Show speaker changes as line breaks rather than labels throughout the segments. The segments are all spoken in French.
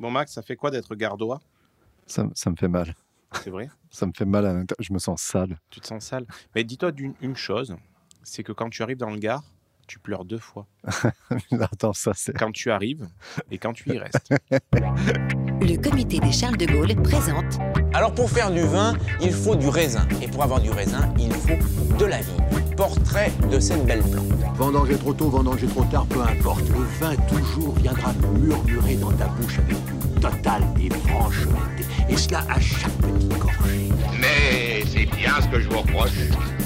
Bon, Max, ça fait quoi d'être gardois?
Ça, ça me fait mal.
C'est vrai?
Ça me fait mal à l'intérieur. Je me sens sale.
Tu te sens sale? Mais dis-toi d'une une chose c'est que quand tu arrives dans le Gard, tu pleures deux fois.
Attends, ça c'est.
Quand tu arrives et quand tu y restes.
Le comité des Charles de Gaulle présente
Alors pour faire du vin, il faut du raisin. Et pour avoir du raisin, il faut de la vie. Portrait de cette belle plante.
Vendanger trop tôt, vendanger trop tard, peu importe. Le vin toujours viendra murmurer dans ta bouche avec une totale et franche honnêteté. Et cela à chaque petite gorgée.
Mais c'est bien ce que je vous reproche.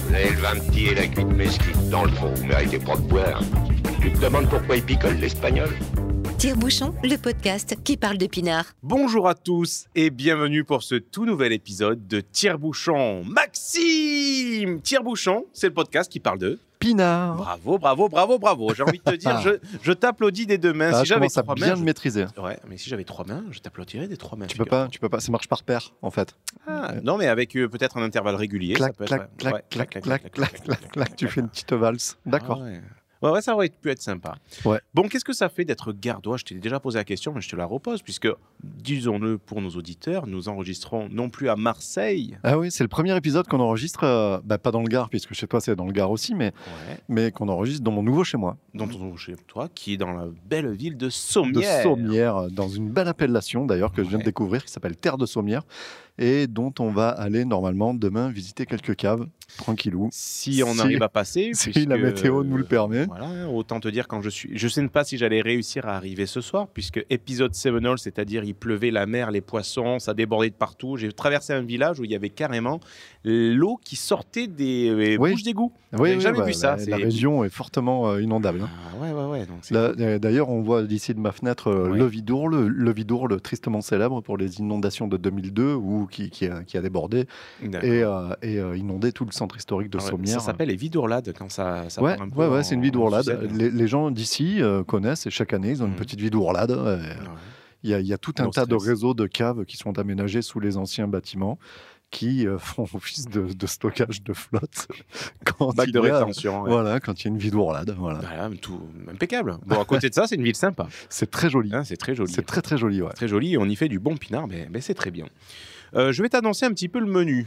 Vous avez le vin petit et la cuite mesquite. Dans le fond, vous méritez pas de boire. Tu te demandes pourquoi il picole l'espagnol?
Tire-bouchon, le podcast qui parle de pinard.
Bonjour à tous et bienvenue pour ce tout nouvel épisode de Tire-bouchon. Maxime Tire-bouchon, c'est le podcast qui parle de
Pinard.
Bravo, bravo, bravo, bravo. J'ai envie de te dire, je, je t'applaudis des deux mains.
Ah,
si j'avais
commence à
trois
bien
mains, je-
maîtriser.
Ouais, mais si j'avais trois mains, je t'applaudirais des trois mains.
Tu peux pas, tu peux pas. Ça marche par paire en fait.
Ah, non, mais avec euh, peut-être un intervalle régulier. ça
Clac,
peut
clac,
être-
clac,
ouais,
clac, clac, clac, clac, clac. Tu fais une petite valse. D'accord.
Ah ouais. Ouais, ouais, ça aurait pu être sympa.
Ouais.
Bon, qu'est-ce que ça fait d'être gardois? Je t'ai déjà posé la question, mais je te la repose, puisque, disons-le pour nos auditeurs, nous enregistrons non plus à Marseille,
Ah oui, c'est le premier épisode qu'on enregistre, euh, bah, pas dans le Gard, puisque chez toi c'est dans le Gard aussi, mais,
ouais,
mais qu'on enregistre dans mon nouveau chez moi,
dont on chez toi, qui est dans la belle ville de
de
Sommières.
Sommières, euh, dans une belle appellation d'ailleurs que je viens de découvrir, qui s'appelle Terre de Sommières, et dont on va aller normalement demain visiter quelques caves, tranquillou.
Si on
Si-
arrive à passer,
si
puisque,
la météo nous le permet.
Voilà, autant te dire quand je suis. Je sais pas si j'allais réussir à arriver ce soir, puisque épisode 7 all, c'est-à-dire il pleuvait la mer, les poissons, ça débordait de partout. J'ai traversé un village où il y avait carrément l'eau qui sortait des
Oui.
bouches d'égout.
Oui, oui,
jamais
bah,
vu ça.
La, région est fortement euh, inondable. hein.
Ah, ouais, ouais, ouais.
euh, D'ailleurs, on voit d'ici de ma fenêtre euh, le Vidourle, le Vidourle tristement célèbre pour les inondations de 2002 ou qui, qui a, qui a débordé et, euh, et euh, inondé tout le centre historique de
Ah
Sommières.
Ça s'appelle les vidourlades quand ça, ça
Ouais,
part un peu
ouais, c'est une vidourlade. Les, les gens d'ici euh, connaissent et chaque année, ils ont une
Mhm.
petite vidourlade.
Ouais.
Il y, a- il y a tout un tas de réseaux de caves qui sont aménagés sous les anciens bâtiments qui euh, font office de, de stockage de flotte quand
Bac
il
de
y a,
rétention. ouais.
voilà, quand il y a une vidourlade. Voilà.
Voilà, tout impeccable. Bon, à côté de ça, c'est une ville sympa.
C'est très joli.
Hein, c'est très joli.
C'est très très joli. Ouais.
très joli et on y fait du bon pinard, mais, mais c'est très bien. Euh, je vais t'annoncer un petit peu le menu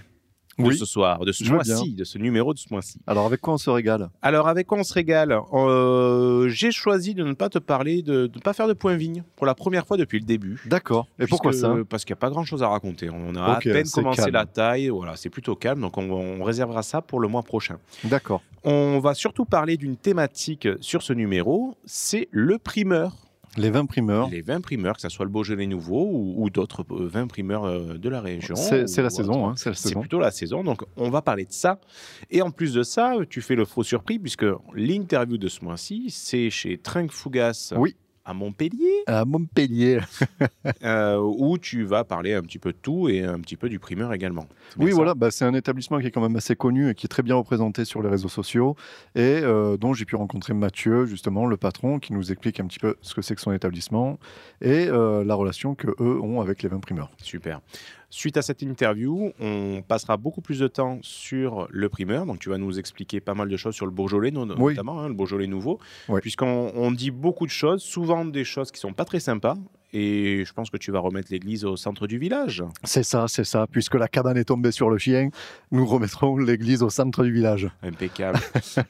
de ce soir, de ce mois-ci, de ce numéro de ce mois-ci.
Alors avec quoi on se régale?
Alors, avec quoi on se régale? Euh, J'ai choisi de ne pas te parler, de ne pas faire de point vigne pour la première fois depuis le début.
D'accord. Et pourquoi ça?
Parce qu'il n'y a pas grand-chose à raconter. On a à peine commencé
calme.
la taille. Voilà, c'est plutôt calme. Donc, on, on réservera ça pour le mois prochain.
D'accord.
On va surtout parler d'une thématique sur ce numéro. C'est le primeur.
Les vins primeurs.
Les vins primeurs, que ce soit le Beaujolais nouveau ou, ou d'autres euh, vins primeurs euh, de la région.
C'est c'est la saison. Hein, c'est la
C'est
saison.
plutôt la saison, donc on va parler de ça. Et en plus de ça, tu fais le faux surpris, puisque l'interview de ce mois-ci, c'est chez Trinque Fougas
Oui.
À Montpellier,
À Montpellier.
euh, où tu vas parler un petit peu de tout et un petit peu du primeur également.
Oui, voilà, bah, c'est un établissement qui est quand même assez connu et qui est très bien représenté sur les réseaux sociaux et euh, dont j'ai pu rencontrer Mathieu, justement, le patron, qui nous explique un petit peu ce que c'est que son établissement et euh, la relation que eux ont avec les vins primeurs.
Super. Suite à cette interview, on passera beaucoup plus de temps sur le primeur. Donc, tu vas nous expliquer pas mal de choses sur le Beaujolais,
Oui.
notamment, hein, le Beaujolais nouveau.
Oui.
Puisqu'on on dit beaucoup de choses, souvent des choses qui sont pas très sympas. Et je pense que tu vas remettre l'église au centre du village.
C'est ça, c'est ça. Puisque la cabane est tombée sur le chien, nous remettrons l'église au centre du village,
Impeccable.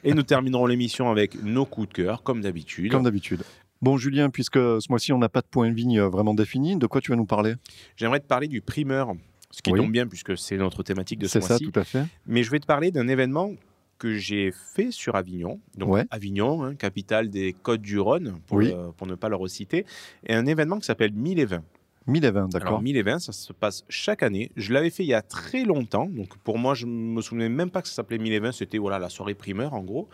et nous terminerons l'émission avec nos coups de cœur, comme d'habitude.
comme d'habitude. Bon, Julien, puisque ce mois-ci, on n'a pas de point de vigne euh, vraiment défini, de quoi tu vas nous parler?
J'aimerais te parler du primeur, ce qui
Oui.
tombe bien puisque c'est notre thématique de ce
C'est ça,
mois-ci.
tout à fait.
Mais je vais te parler d'un événement que j'ai fait sur Avignon. Donc
Ouais.
Avignon, hein, capitale des Côtes du Rhône, pour,
Oui.
euh, pour ne pas le reciter. Et un événement qui s'appelle 1000 et 20.
1020,
Alors
d'accord.
1000 et 20, ça se passe chaque année. Je l'avais fait il y a très longtemps. Donc pour moi, je me souvenais même pas que ça s'appelait 1000 et 20. C'était voilà, la soirée primeur en gros.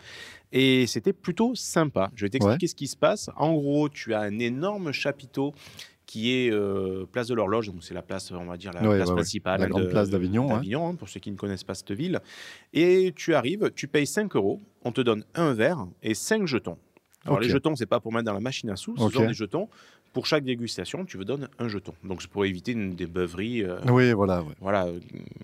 Et c'était plutôt sympa. Je vais t'expliquer ce qui se passe. En gros, tu as un énorme chapiteau qui est euh, place de l'horloge, donc c'est la place, on va dire, la
Ouais,
place
ouais,
principale.
La grande
de-
place d'Avignon,
hein, pour ceux qui ne connaissent pas cette ville. Et tu arrives, tu payes 5 euros, on te donne un verre et 5 jetons. Alors les jetons, c'est pas pour mettre dans la machine à sous, ce sont des jetons pour chaque dégustation, tu veux donner un jeton. Donc c'est pour éviter une, des beuveries. euh,
Oui, voilà. ouais.
Voilà, euh,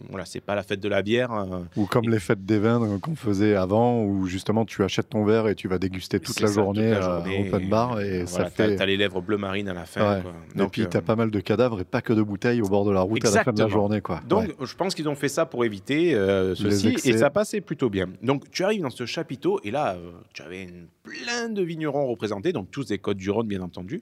voilà c'est pas la fête de la bière. euh,
Ou comme
Et-
les fêtes des vins euh, qu'on faisait avant, où justement tu achètes ton verre et tu vas déguster toute la
ça,
journée
toute la journée,
open bar et
euh,
ça
voilà, t'as-
fait.
T'as les lèvres bleu marine à la fin.
Ouais.
quoi.
et
Donc,
puis
euh,
tu as pas mal de cadavres et pas que de bouteilles au bord de la route à la fin de la journée. Quoi.
Donc,
Ouais.
je pense qu'ils ont fait ça pour éviter euh, ceci et ça passait plutôt bien. Donc, tu arrives dans ce chapiteau et là, euh, tu avais une- plein de vignerons représentés, donc tous des Côtes du Rhône, bien entendu.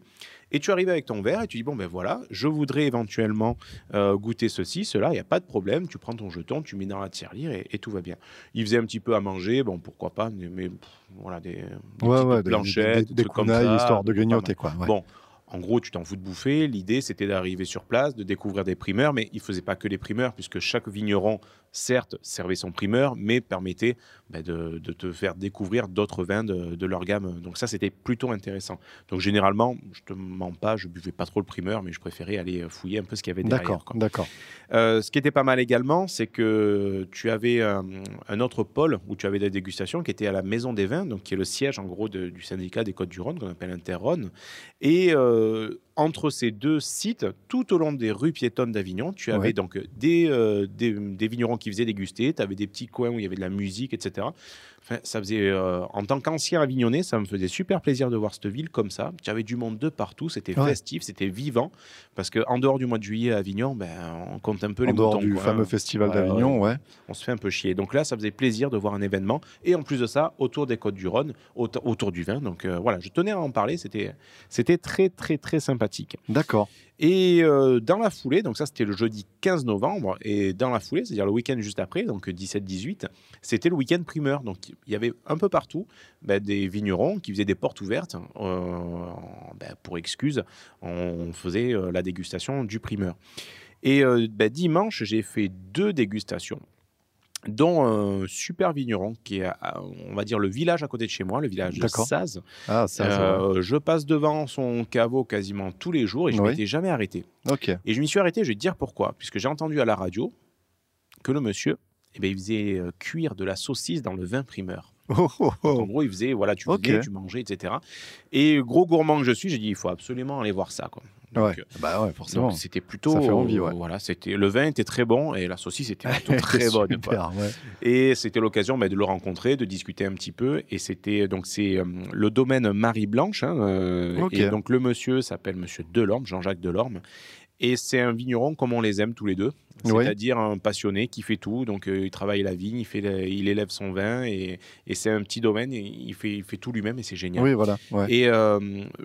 Et tu arrives avec ton verre et tu dis Bon, ben voilà, je voudrais éventuellement euh, goûter ceci, cela, il n'y a pas de problème. Tu prends ton jeton, tu mets dans la tirelire et, et tout va bien. Ils faisaient un petit peu à manger, bon, pourquoi pas, mais, pff, voilà, des, des
Ouais,
petites
ouais, des-
planchettes,
des, des,
trucs comme ça,
histoire de grignoter. Quoi. ouais.
Bon, en gros, tu t'en fous de bouffer. L'idée, c'était d'arriver sur place, de découvrir des primeurs, mais il ne faisait pas que les primeurs, puisque chaque vigneron, certes, servait son primeur, mais permettait bah, de, de te faire découvrir d'autres vins de, de leur gamme. Donc ça, c'était plutôt intéressant. Donc généralement, je te mens pas, je buvais pas trop le primeur, mais je préférais aller fouiller un peu ce qu'il y avait derrière.
D'accord, d'accord.
Euh, ce qui était pas mal également, c'est que tu avais un, un autre pôle où tu avais des dégustations qui était à la Maison des Vins, donc qui est le siège en gros de- du syndicat des Côtes-du-Rhône, qu'on appelle Interrhône. Et euh, entre ces deux sites, tout au long des rues piétonnes d'Avignon, tu avais
Ouais.
donc des, euh, des, des vignerons qui faisaient déguster, tu avais des petits coins où il y avait de la musique, etc. Enfin, ça faisait, euh, en tant qu'ancien avignonnais, ça me faisait super plaisir de voir cette ville comme ça. Tu avais du monde de partout, c'était
Ouais.
festif, c'était vivant. Parce qu'en dehors du mois de juillet à Avignon, ben, on compte un peu les
En dehors
moutons,
du
quoi,
fameux
hein.
festival d'Avignon, ouais.
On se fait un peu chier. Donc là, ça faisait plaisir de voir un événement. Et en plus de ça, autour des Côtes du Rhône, auto- autour du vin. Donc euh, voilà, je tenais à en parler. C'était, c'était très, très, très sympathique.
D'accord.
Et euh, dans la foulée, donc ça c'était le jeudi 15 novembre, et dans la foulée, c'est-à-dire le week-end juste après, donc 17-18, c'était le week-end primeur. Donc il y avait un peu partout ben, des vignerons qui faisaient des portes ouvertes. euh, ben, pour excuse, on faisait euh, la dégustation du primeur. Et ben, dimanche, j'ai fait deux dégustations dont un super vigneron qui est, à- on va dire, le village à côté de chez moi, le village de. Saz.
Ah,
Euh, je passe devant son caveau quasiment tous les jours et je ne
Oui.
m'étais jamais arrêté. Et je m'y suis arrêté, je vais te dire pourquoi. Puisque j'ai entendu à la radio que le monsieur, eh ben, il faisait euh, cuire de la saucisse dans le vin primeur.
Oh, oh,
En
oh.
gros, il faisait, voilà, tu
Ok.
venais, tu mangeais, etc. Et gros gourmand que je suis, j'ai dit, il faut absolument aller voir ça. Quoi. Donc,
Ouais.
euh,
Bah ouais, forcément.
c'était plutôt.
Ça fait envie, ouais.
Voilà, c'était le vin était très bon et la saucisse était plutôt très bonne. quoi.
Super, ouais.
Et c'était l'occasion bah, de le rencontrer, de discuter un petit peu. Et c'était donc c'est euh, le domaine Marie Blanche. hein, euh. Et donc le monsieur s'appelle Monsieur Delorme, Jean-Jacques Delorme. Et c'est un vigneron comme on les aime tous les deux.
Oui.
C'est-à-dire un passionné qui fait tout. Donc euh, il travaille la vigne, il, fait la- il élève son vin. Et, et c'est un petit domaine. Et il, fait, il fait tout lui-même et c'est génial.
Oui, voilà. Ouais.
Et euh,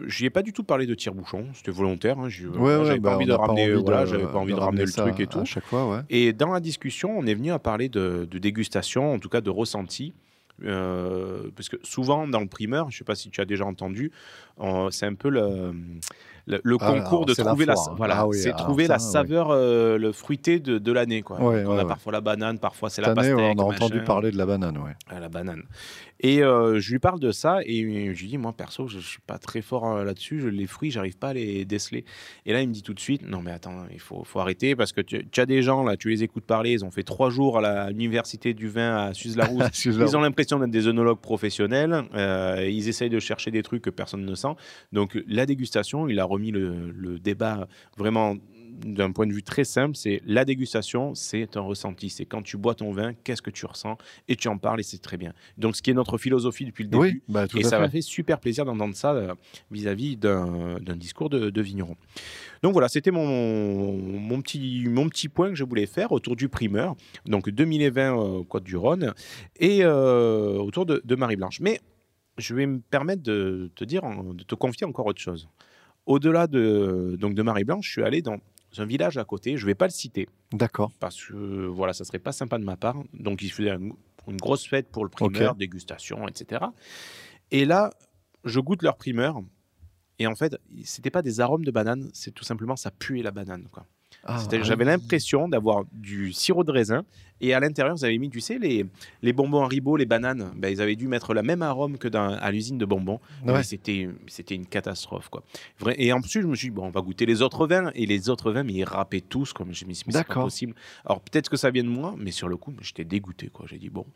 j'y ai pas du tout parlé de tire-bouchon. C'était volontaire. hein,
Ouais, ouais,
j'avais
bah,
pas envie de ramener.
envie
voilà,
de-
j'avais pas envie de,
ramener
ramener le truc et tout.
À chaque fois, ouais.
Et dans la discussion, on est venu à parler de, de dégustation, en tout cas de ressenti. euh, parce que souvent dans le primeur, je ne sais pas si tu as déjà entendu, euh, c'est un peu le, le, le
Ah,
concours de
la
trouver la,
hein.
voilà,
Ah oui,
c'est
alors
trouver la saveur, euh, le fruité de, de l'année quoi.
Ouais,
on
ouais,
a
ouais.
parfois la banane, parfois c'est la pastèque.
on a entendu
machin.
parler de la banane, ouais.
Ah, la banane. Et euh, je lui parle de ça et je lui dis, moi perso, je, ne suis pas très fort euh, là-dessus. Les fruits, j'arrive pas à les déceler. Et là, il me dit tout de suite, non mais attends, il faut, faut arrêter parce que tu, tu as des gens là, tu les écoutes parler, ils ont fait trois jours à l'université du vin à Suze-la-Rousse. Ils ont l'impression d'être des œnologues professionnels. euh, ils essayent de chercher des trucs que personne ne sent. Donc la dégustation, il a remis le, le débat vraiment d'un point de vue très simple. C'est la dégustation, c'est un ressenti. C'est quand tu bois ton vin, qu'est-ce que tu ressens et tu en parles et c'est très bien. Donc ce qui est notre philosophie depuis le début.
Oui, bah,
Et ça m'a fait super plaisir d'entendre ça euh, vis-à-vis d'un discours de, de vigneron. Donc voilà, c'était mon, mon, petit, mon petit point que je voulais faire autour du primeur, donc 2020 euh, Côte-du-Rhône, et euh, autour de, de Marie-Blanche. Mais je vais me permettre de te dire, de te confier encore autre chose. Au-delà de, donc de Marie-Blanche, je suis allé dans un village à côté, je ne vais pas le citer,
D'accord.
parce que voilà, ça serait pas sympa de ma part. Donc il faisait une, une grosse fête pour le primeur, dégustation, etc. Et là, je goûte leur primeur. Et en fait, c'était pas des arômes de banane, c'est tout simplement ça puait la banane.
Ah, ah
J'avais
oui.
l'impression d'avoir du sirop de raisin Et à l'intérieur, vous avez mis, tu sais, les, les bonbons Haribo, les bananes. Ben, ils avaient dû mettre la même arôme que dans, à l'usine de bonbons.
Ouais.
C'était, c'était une catastrophe, quoi. Vrai- Et en plus, je me suis dit, bon, on va goûter les autres vins. Et les autres vins, mais ils râpaient tous, comme je me suis dit, c'est pas possible. Alors peut-être que ça vient de moi, mais sur le coup, j'étais dégoûté, quoi. J'ai dit, bon,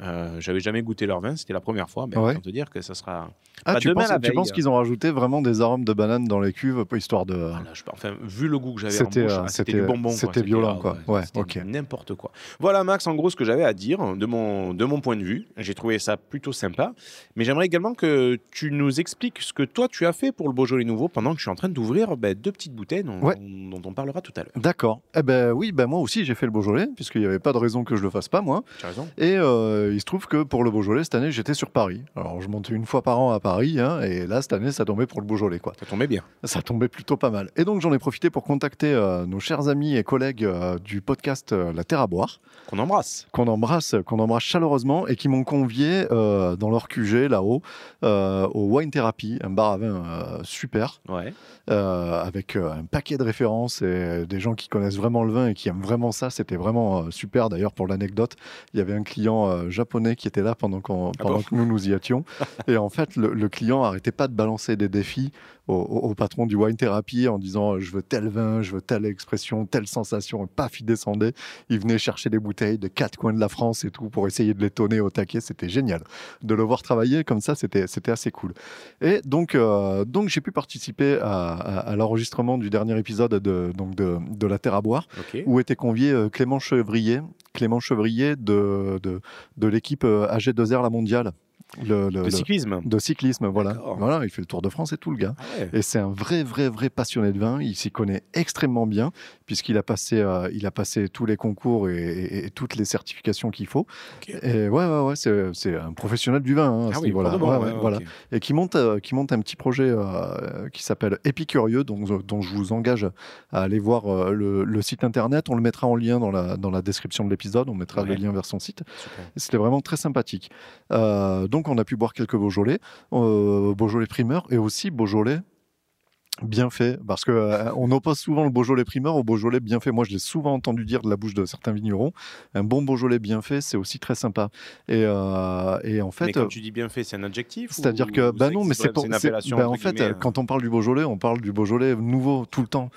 euh, j'avais jamais goûté leur vin, c'était la première fois. Ben,
Ouais.
te dire que ça sera.
Ah, tu
demain,
penses,
la
tu
veille,
penses qu'ils ont rajouté vraiment des arômes de banane dans les cuves, histoire de.
Voilà, je- enfin, vu le goût que j'avais en
C'était,
bouche,
euh,
ah, c'était du bonbon.
c'était violent,
ah,
quoi. Ouais, ok.
N'importe quoi. Voilà, Max, en gros, ce que j'avais à dire de mon, de mon point de vue. J'ai trouvé ça plutôt sympa. Mais j'aimerais également que tu nous expliques ce que toi, tu as fait pour le Beaujolais Nouveau pendant que je suis en train d'ouvrir ben, deux petites bouteilles dont,
Ouais.
dont on parlera tout à l'heure.
D'accord. Eh ben oui, ben moi aussi j'ai fait le Beaujolais, puisqu'il n'y avait pas de raison que je le fasse pas, moi.
Tu as raison.
Et euh, il se trouve que pour le Beaujolais, cette année, j'étais sur Paris. Alors, je montais une fois par an à Paris, hein, et là, cette année, ça tombait pour le Beaujolais, quoi.
Ça tombait bien.
Ça tombait plutôt pas mal. Et donc, j'en ai profité pour contacter euh, nos chers amis et collègues euh, du podcast La Terre à boire,
Qu'on embrasse.
qu'on embrasse, qu'on embrasse chaleureusement, et qui m'ont convié euh, dans leur QG, là-haut, euh, au Wine Therapy, un bar à vin euh, super,
Ouais.
avec un paquet de références et des gens qui connaissent vraiment le vin et qui aiment vraiment ça. C'était vraiment super. D'ailleurs, pour l'anecdote, il y avait un client japonais qui était là pendant,
Ah
pendant
bon
que nous nous y étions. et en fait, le, le client arrêtait pas de balancer des défis au, au- au patron du wine therapy en disant je veux tel vin, je veux telle expression, telle sensation. Et paf, il descendait. Il venait chercher des bouteilles de quatre coins de la France et tout pour essayer de les tonner au taquet. C'était génial. De le voir travailler comme ça, c'était c'était assez cool. Et donc, euh, donc j'ai pu participer à, à- à l'enregistrement du dernier épisode de, donc de, de La Terre à boire, où était convié euh, Clément Chevrier, Clément Chevrier de, de, de l'équipe euh, AG2R La Mondiale. Le, le-
De
le-
cyclisme.
de cyclisme, voilà. Voilà, il fait le Tour de France et tout le gars.
Ah ouais.
Et c'est un vrai, vrai, vrai passionné de vin. Il s'y connaît extrêmement bien puisqu'il a passé, euh, il a passé tous les concours et, et- et toutes les certifications qu'il faut. Et ouais, ouais, ouais, c'est, un professionnel du vin hein,
Ah oui, bon,
Ouais, voilà. Et qui monte, euh, qui monte un petit projet euh, qui s'appelle Épicurieux, dont, dont je vous engage à aller voir le, le site internet. On le mettra en lien dans la, dans la description de l'épisode. On mettra le lien vers son site. C'était vraiment très sympathique. Euh, donc, on a pu boire quelques Beaujolais, euh, Beaujolais primeur et aussi Beaujolais bien fait. Parce que euh, on oppose souvent le Beaujolais primeur au Beaujolais bien fait. Moi, je l'ai souvent entendu dire de la bouche de certains vignerons. Un bon Beaujolais bien fait, c'est aussi très sympa. Et, euh, et en fait,
mais quand tu dis bien fait, c'est un adjectif
c'est-à-dire que, bah non, mais c'est
pour une
bah, en fait,
euh,
quand on parle du Beaujolais, on parle du Beaujolais nouveau tout le temps.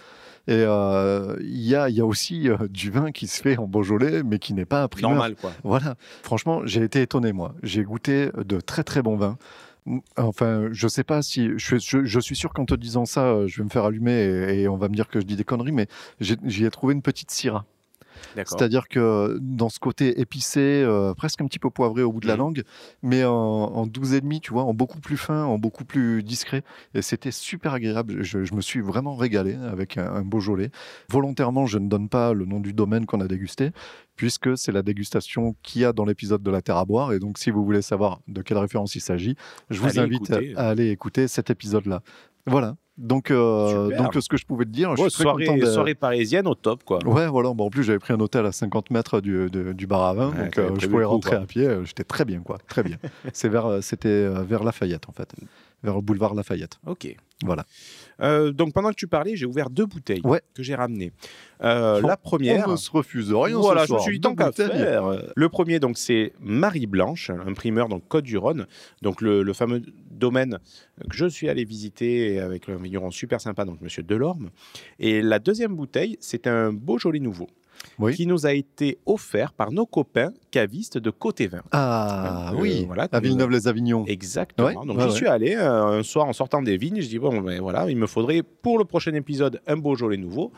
Et euh, il y, a, y a aussi euh, du vin qui se fait en Beaujolais, mais qui n'est pas un primeur.
normal quoi.
Voilà. Franchement, j'ai été étonné, moi. J'ai goûté de très très bons vins. Enfin, je sais pas si. Je, je- je suis sûr qu'en te disant ça, euh, je vais me faire allumer et, et on va me dire que je dis des conneries, mais j'y ai trouvé une petite syrah. C'est-à-dire que dans ce côté épicé, euh, presque un petit peu poivré au bout de la
Mhm.
langue, mais en, en 12 et demi, tu vois, en beaucoup plus fin, en beaucoup plus discret. Et c'était super agréable. Je, je me suis vraiment régalé avec un, un Beaujolais. Volontairement, je ne donne pas le nom du domaine qu'on a dégusté, puisque c'est la dégustation qu'il y a dans l'épisode de la Terre à boire. Et donc, si vous voulez savoir de quelle référence il s'agit, je vous
Allez
invite
écouter.
à aller écouter cet épisode-là. Voilà. Donc, euh, donc, ce que je pouvais te dire, je suis très content
soirée,
de-
soirée parisienne au top quoi.
Ouais, voilà. Bon, en plus, j'avais pris un hôtel à 50 mètres du, de- du bar à vin,
Ouais,
donc euh, je pouvais
coup,
rentrer
quoi.
à pied. euh, J'étais très bien, quoi. Très bien. C'est vers, c'était vers Lafayette, en fait, vers le boulevard Lafayette.
Ok.
Voilà.
Euh, donc pendant que tu parlais, j'ai ouvert deux bouteilles
Ouais.
que j'ai ramenées. Euh, la première.
On ne se refuse rien.
voilà,
ce
je me
soir.
suis dit
Deux
tant qu'à
bouteilles.
faire. Le premier, donc, c'est Marie Blanche, un primeur, donc Côte du Rhône, donc le, le fameux domaine que je suis allé visiter avec un vigneron super sympa, donc Monsieur Delorme. Et la deuxième bouteille, c'est un Beaujolais nouveau.
Oui.
Qui nous a été offert par nos copains cavistes de Côté Vin.
Ah
Donc, euh,
oui,
voilà,
à Villeneuve-les-Avignon.
Exactement.
Ouais,
Donc
ouais, ouais.
suis allé euh, un soir en sortant des vignes. Je dis bon ben voilà, il me faudrait pour le prochain épisode un Beaujolais nouveau.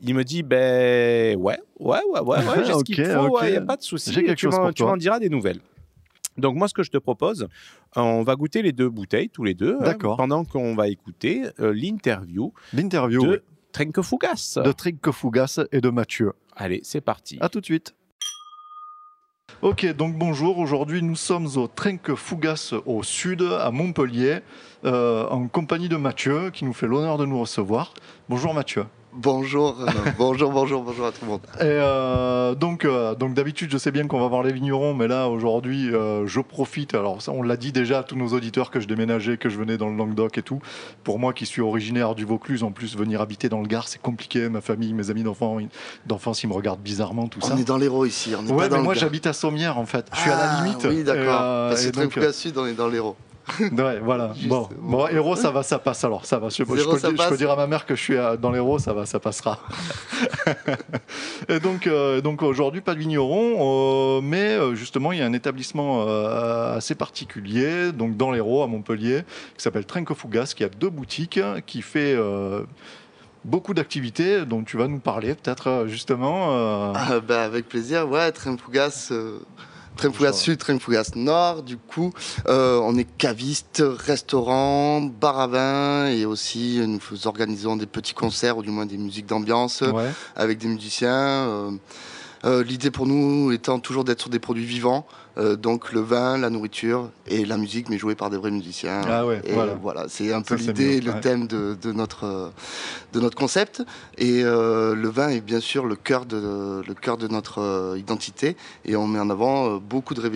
Il me dit ben ouais ouais ouais ouais, j'ai ce qu'il faut, il n'y a pas de souci. Tu m'en- diras des nouvelles. Donc moi ce que je te propose, on va goûter les deux bouteilles tous les deux hein,
D'accord.
pendant qu'on va écouter euh, l'interview
L'interview
de
oui,
Fougas.
de Trinque Fougas et de Mathieu.
Allez, c'est parti.
À tout de suite. Ok, donc bonjour. Aujourd'hui, nous sommes au Trinque Fougas au sud, à Montpellier, euh, en compagnie de Mathieu, qui nous fait l'honneur de nous recevoir. Bonjour Mathieu.
Bonjour, euh, bonjour, bonjour, bonjour à tout le monde.
Et euh, donc, euh, donc d'habitude, je sais bien qu'on va voir les vignerons, mais là aujourd'hui, je profite. Alors, ça, on l'a dit déjà à tous nos auditeurs que je déménageais, que je venais dans le Languedoc et tout. Pour moi, qui suis originaire du Vaucluse, en plus, venir habiter dans le Gard, c'est compliqué. Ma famille, mes amis d'enfance, d'enfance, ils me regardent bizarrement, tout ça.
On est dans l'Hérault ici, on est
Ouais,
pas
mais moi j'habite à Sommières en fait. Je suis à la
Ah,
limite.
Oui, d'accord. Parce que
donc,
Trinquois Sud, on est dans l'Hérault.
Ouais, voilà. Bon,
euh,
bon, héros, ça va, ça passe alors. Ça va. Je, je
Zéro,
peux,
ça
dire- je peux
passe
dire à ma mère que je suis à- dans l'héros, ça va, ça passera. et donc, euh, donc aujourd'hui, pas de vigneron, euh, mais euh, justement, il y a un établissement euh, assez particulier, donc dans l'héros à Montpellier, qui s'appelle Trinquefougas, qui a deux boutiques, qui fait. euh, Beaucoup d'activités dont tu vas nous parler, peut-être euh, justement. euh,
Ah, bah, avec plaisir, ouais. Euh...
Bonjour.
Sud, Trinfougas Nord, du coup, euh, on est caviste, restaurant, bar à vin et aussi euh, nous organisons des petits concerts ou du moins des musiques d'ambiance
ouais.
avec des musiciens. euh, euh, L'idée pour nous étant toujours d'être sur des produits vivants, euh, donc le vin, la nourriture et la musique, mais jouée par des vrais musiciens.
Ah ouais,
Et
voilà.
voilà, c'est un peu l'idée, le
ouais.
thème de, de notre, euh, de notre concept. Et euh, le vin est bien sûr le cœur de, le cœur de notre identité. Et on met en avant beaucoup de,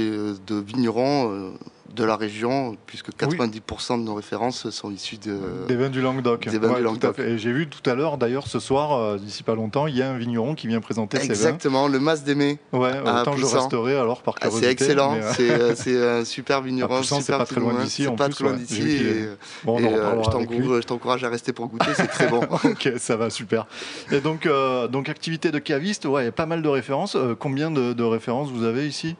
vignerons de la région, puisque 90% de nos références sont issues de...
Des vins du Languedoc.
Des vins du
tout à
Languedoc.
fait. Et j'ai vu tout à l'heure, d'ailleurs, ce soir, euh, d'ici pas longtemps, il y a un vigneron qui vient présenter ses vins.
Exactement, le Mas d'Aimé.
Ouais,
à
autant je resterai alors par
Ah,
curiosité.
c'est excellent,
euh,
c'est euh, un super vigneron.
À Poussin,
super
pas très loin
loin.
d'ici,
C'est pas
plus,
très loin
ouais.
d'ici. Et-
est- Bon, on
et, euh, je t'encourage- à rester pour goûter, c'est très bon.
ok, ça va, super. Et donc, euh, donc activité de caviste, ouais, il y a pas mal de références. Euh, combien de, de références vous avez ici?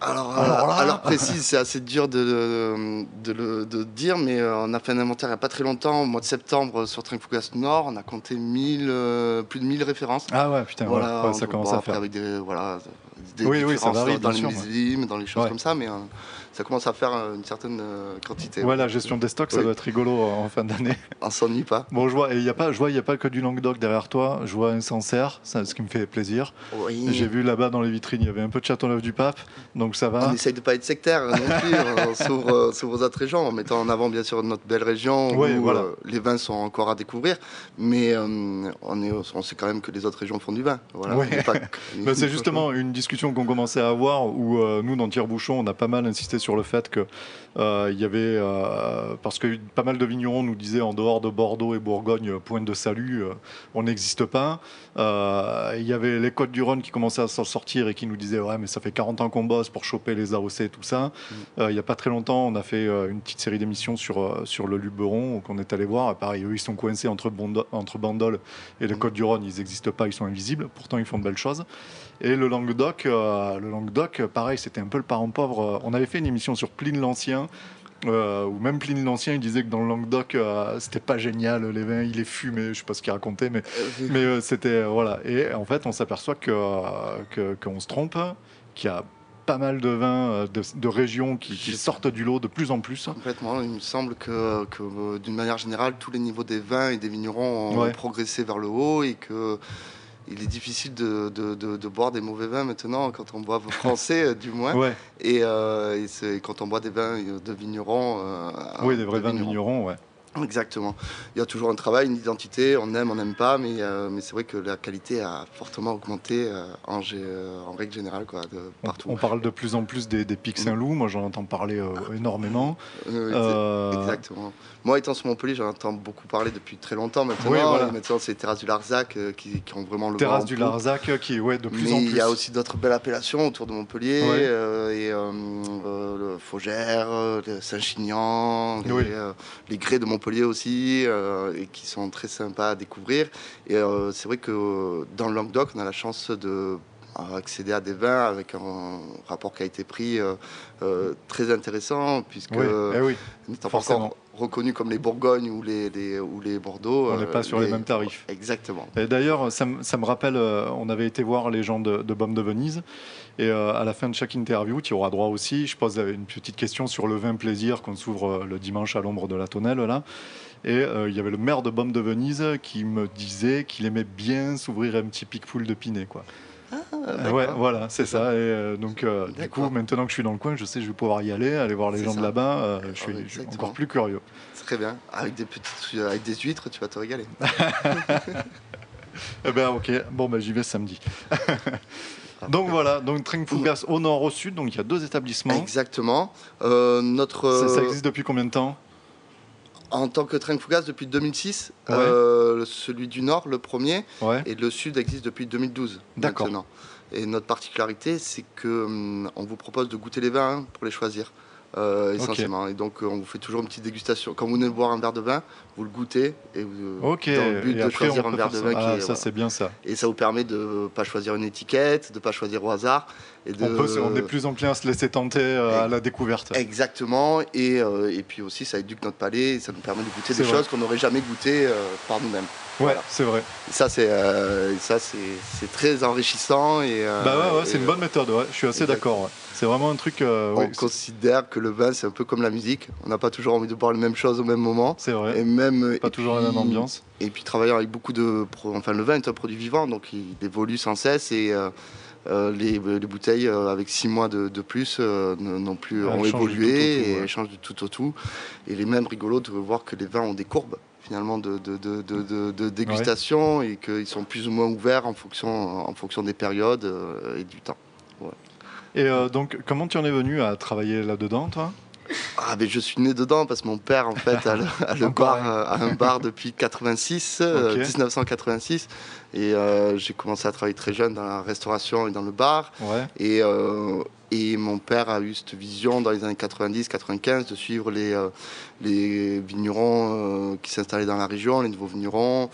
Alors,
Alors
euh, alors précise, c'est assez dur de, de, de le de dire, mais euh, on a fait un inventaire il n'y a pas très longtemps, au mois de septembre, sur Trinfougas Nord, on a compté 1000, euh, plus de 1000 références.
Ah ouais, putain,
Voilà,
ouais, ça commence à faire.
avec des, voilà, des
Oui, oui, ça varie,
dans, les millésimes, dans les choses
Ouais.
comme ça, mais euh, ça commence à faire euh, une certaine euh, quantité.
Ouais, la gestion des stocks, ça
Oui.
doit être rigolo euh, en fin d'année.
On s'ennuie pas.
Bon, je vois, il y a pas, je vois, il y a pas que du Languedoc derrière toi. Je vois un Sancerre, ça, ce qui me fait plaisir.
Oui.
J'ai vu là-bas dans les vitrines, il y avait un peu de Châteauneuf-du-Pape, donc ça va.
On essaye de pas être sectaire non plus, on s'ouvre euh, aux autres régions en mettant en avant bien sûr notre belle région
Ouais,
où
voilà.
euh, les vins sont encore à découvrir, mais euh, on, est, on sait quand même que les autres régions font du vin. Voilà,
Ouais. Bah, c'est justement une discussion qu'on commençait à avoir où euh, nous, dans Tire-Bouchon, on a pas mal insisté sur le fait que euh, il y avait, parce que pas mal de vignerons nous disaient en dehors de Bordeaux et Bourgogne, point de salut, on n'existe pas. Il y avait les Côtes du Rhône qui commençaient à s'en sortir et qui nous disaient ouais mais ça fait 40 ans qu'on bosse pour choper les AOC et tout ça. Euh, il y a pas très longtemps, on a fait euh, une petite série d'émissions sur euh, sur le Luberon qu'on est allé voir. Pareil, eux ils sont coincés entre Bondo- entre Bandol et les Côtes du Rhône, ils n'existent pas, ils sont invisibles. Pourtant ils font de belles choses. Et le Languedoc, le Languedoc, pareil, c'était un peu le parent pauvre. On avait fait une émission sur Pline l'Ancien. euh, où même Pline l'Ancien, il disait que dans le Languedoc, euh, c'était pas génial, les vins, il est fumé, je sais pas ce qu'il racontait, mais, mais euh, c'était, voilà. Et en fait, on s'aperçoit euh, que- qu'on se trompe, qu'il y a pas mal de vins euh, de, de régions qui, qui sortent du lot de plus en plus.
Complètement. Il me semble que, que, euh, d'une manière générale, tous les niveaux des vins et des vignerons ont
Ouais.
progressé vers le haut et que il est difficile de, de- de- de boire des mauvais vins maintenant quand on boit français, euh, du moins.
Ouais,
Et, euh, quand on boit des vins de vignerons. euh,
oui, des vrais vins de vignerons, ouais.
Exactement. Il y a toujours un travail, une identité, on aime, on n'aime pas, mais, euh, mais c'est vrai que la qualité a fortement augmenté euh, en, euh, en règle générale, quoi, de partout.
on parle de plus en plus des, des pics Saint-Loup, moi j'en entends parler euh, énormément.
Exactement. Moi, étant sur Montpellier, j'en entends beaucoup parler depuis très longtemps maintenant.
Oui, voilà.
Maintenant, c'est Terrasse du Larzac qui, qui ont vraiment le
Terrasse du. Larzac, qui, ouais, de plus
Mais
en plus.
il y a aussi d'autres belles appellations autour de Montpellier,
Ouais.
et le Faugère, le Saint-Chinian, les,
Oui.
les grès de Montpellier aussi, euh, et qui sont très sympas à découvrir. Et euh, c'est vrai que euh, dans le Languedoc, on a la chance de accéder à des vins avec un rapport qualité-prix euh, euh, très intéressant, puisque
Oui,
euh,
eh oui,
n'étant pas
forcément.
encore reconnus comme les Bourgognes ou les, les- ou les Bordeaux.
on n'est
euh,
pas sur les mêmes tarifs.
Exactement.
Et d'ailleurs, ça, me- ça me rappelle, euh, on avait été voir les gens de, de Baume de Venise, et euh, à la fin de chaque interview, tu auras droit aussi, je pose une petite question sur le vin plaisir qu'on s'ouvre euh, le dimanche à l'ombre de la tonnelle, là. Et euh, il y avait le maire de Baume de Venise qui me disait qu'il aimait bien s'ouvrir un petit pic-poule de Pinet, quoi. Euh, ouais, voilà, c'est ça. Et euh, donc, euh, du coup, maintenant que je suis dans le coin, je sais que je vais pouvoir y aller, aller voir les gens de là-bas. euh, je, suis,
exactement.
encore plus curieux.
Très bien. Avec des petites, avec des huîtres, tu vas te régaler.
eh ben ok, bon ben j'y vais samedi. donc voilà, donc Fougas au nord au sud, donc il y a deux établissements.
Exactement. Euh, notre,
Ça, ça existe depuis combien de temps?
En tant que Train Fougas depuis 2006,
Ouais.
euh, celui du nord, le premier,
Ouais.
et le sud existe depuis 2012.
D'accord.
Et notre particularité, c'est que hum, on vous propose de goûter les vins hein, pour les choisir. Euh, essentiellement. Et donc, euh, on vous fait toujours une petite dégustation. Quand vous venez boire un verre de vin, vous le goûtez et vous,
Ok,
dans le but
et
de
après
choisir un verre de vin
ça.
qui
Ah,
est.
ça
voilà.
c'est bien ça.
Et ça vous permet de ne pas choisir une étiquette, de ne pas choisir au hasard. Et de...
On, peut, on est plus enclin à se laisser tenter euh, à la découverte.
Exactement, et, euh, et puis aussi ça éduque notre palais, et ça nous permet de goûter des
vrai.
choses qu'on n'aurait jamais goûtées par nous-mêmes.
Ouais,
Voilà.
c'est vrai.
Et ça c'est ça c'est très enrichissant et
bah ouais, ouais, c'est une bonne méthode, ouais. je suis assez d'accord. C'est vraiment un truc. euh,
On considère que le vin c'est un peu comme la musique, on n'a pas toujours envie de boire les mêmes choses au même moment.
c'est vrai.
Et même
Pas
et
toujours la même ambiance.
Et puis travaillant avec beaucoup de, enfin le vin est un produit vivant, donc il évolue sans cesse et euh, euh, les, les bouteilles euh, avec six mois de, de plus euh, ne- non plus ont évolué
tout au tout,
et
ouais.
changent du tout au tout. Et les mêmes rigolos de voir que les vins ont des courbes finalement de, dégustation et qu'ils sont plus ou moins ouverts en fonction, en fonction des périodes et du temps.
Et euh, donc, comment tu en es venu à travailler là-dedans, toi?
Ah, mais je suis né dedans parce que mon père, en fait, a, le, a le
Encore
bar, euh, a un bar depuis 86, euh,
Ok.
1986. Et euh, j'ai commencé à travailler très jeune dans la restauration et dans le bar.
Ouais.
Et, euh, et mon père a eu cette vision dans les années 90-95 de suivre les, euh, les vignerons qui s'installaient dans la région, les nouveaux vignerons,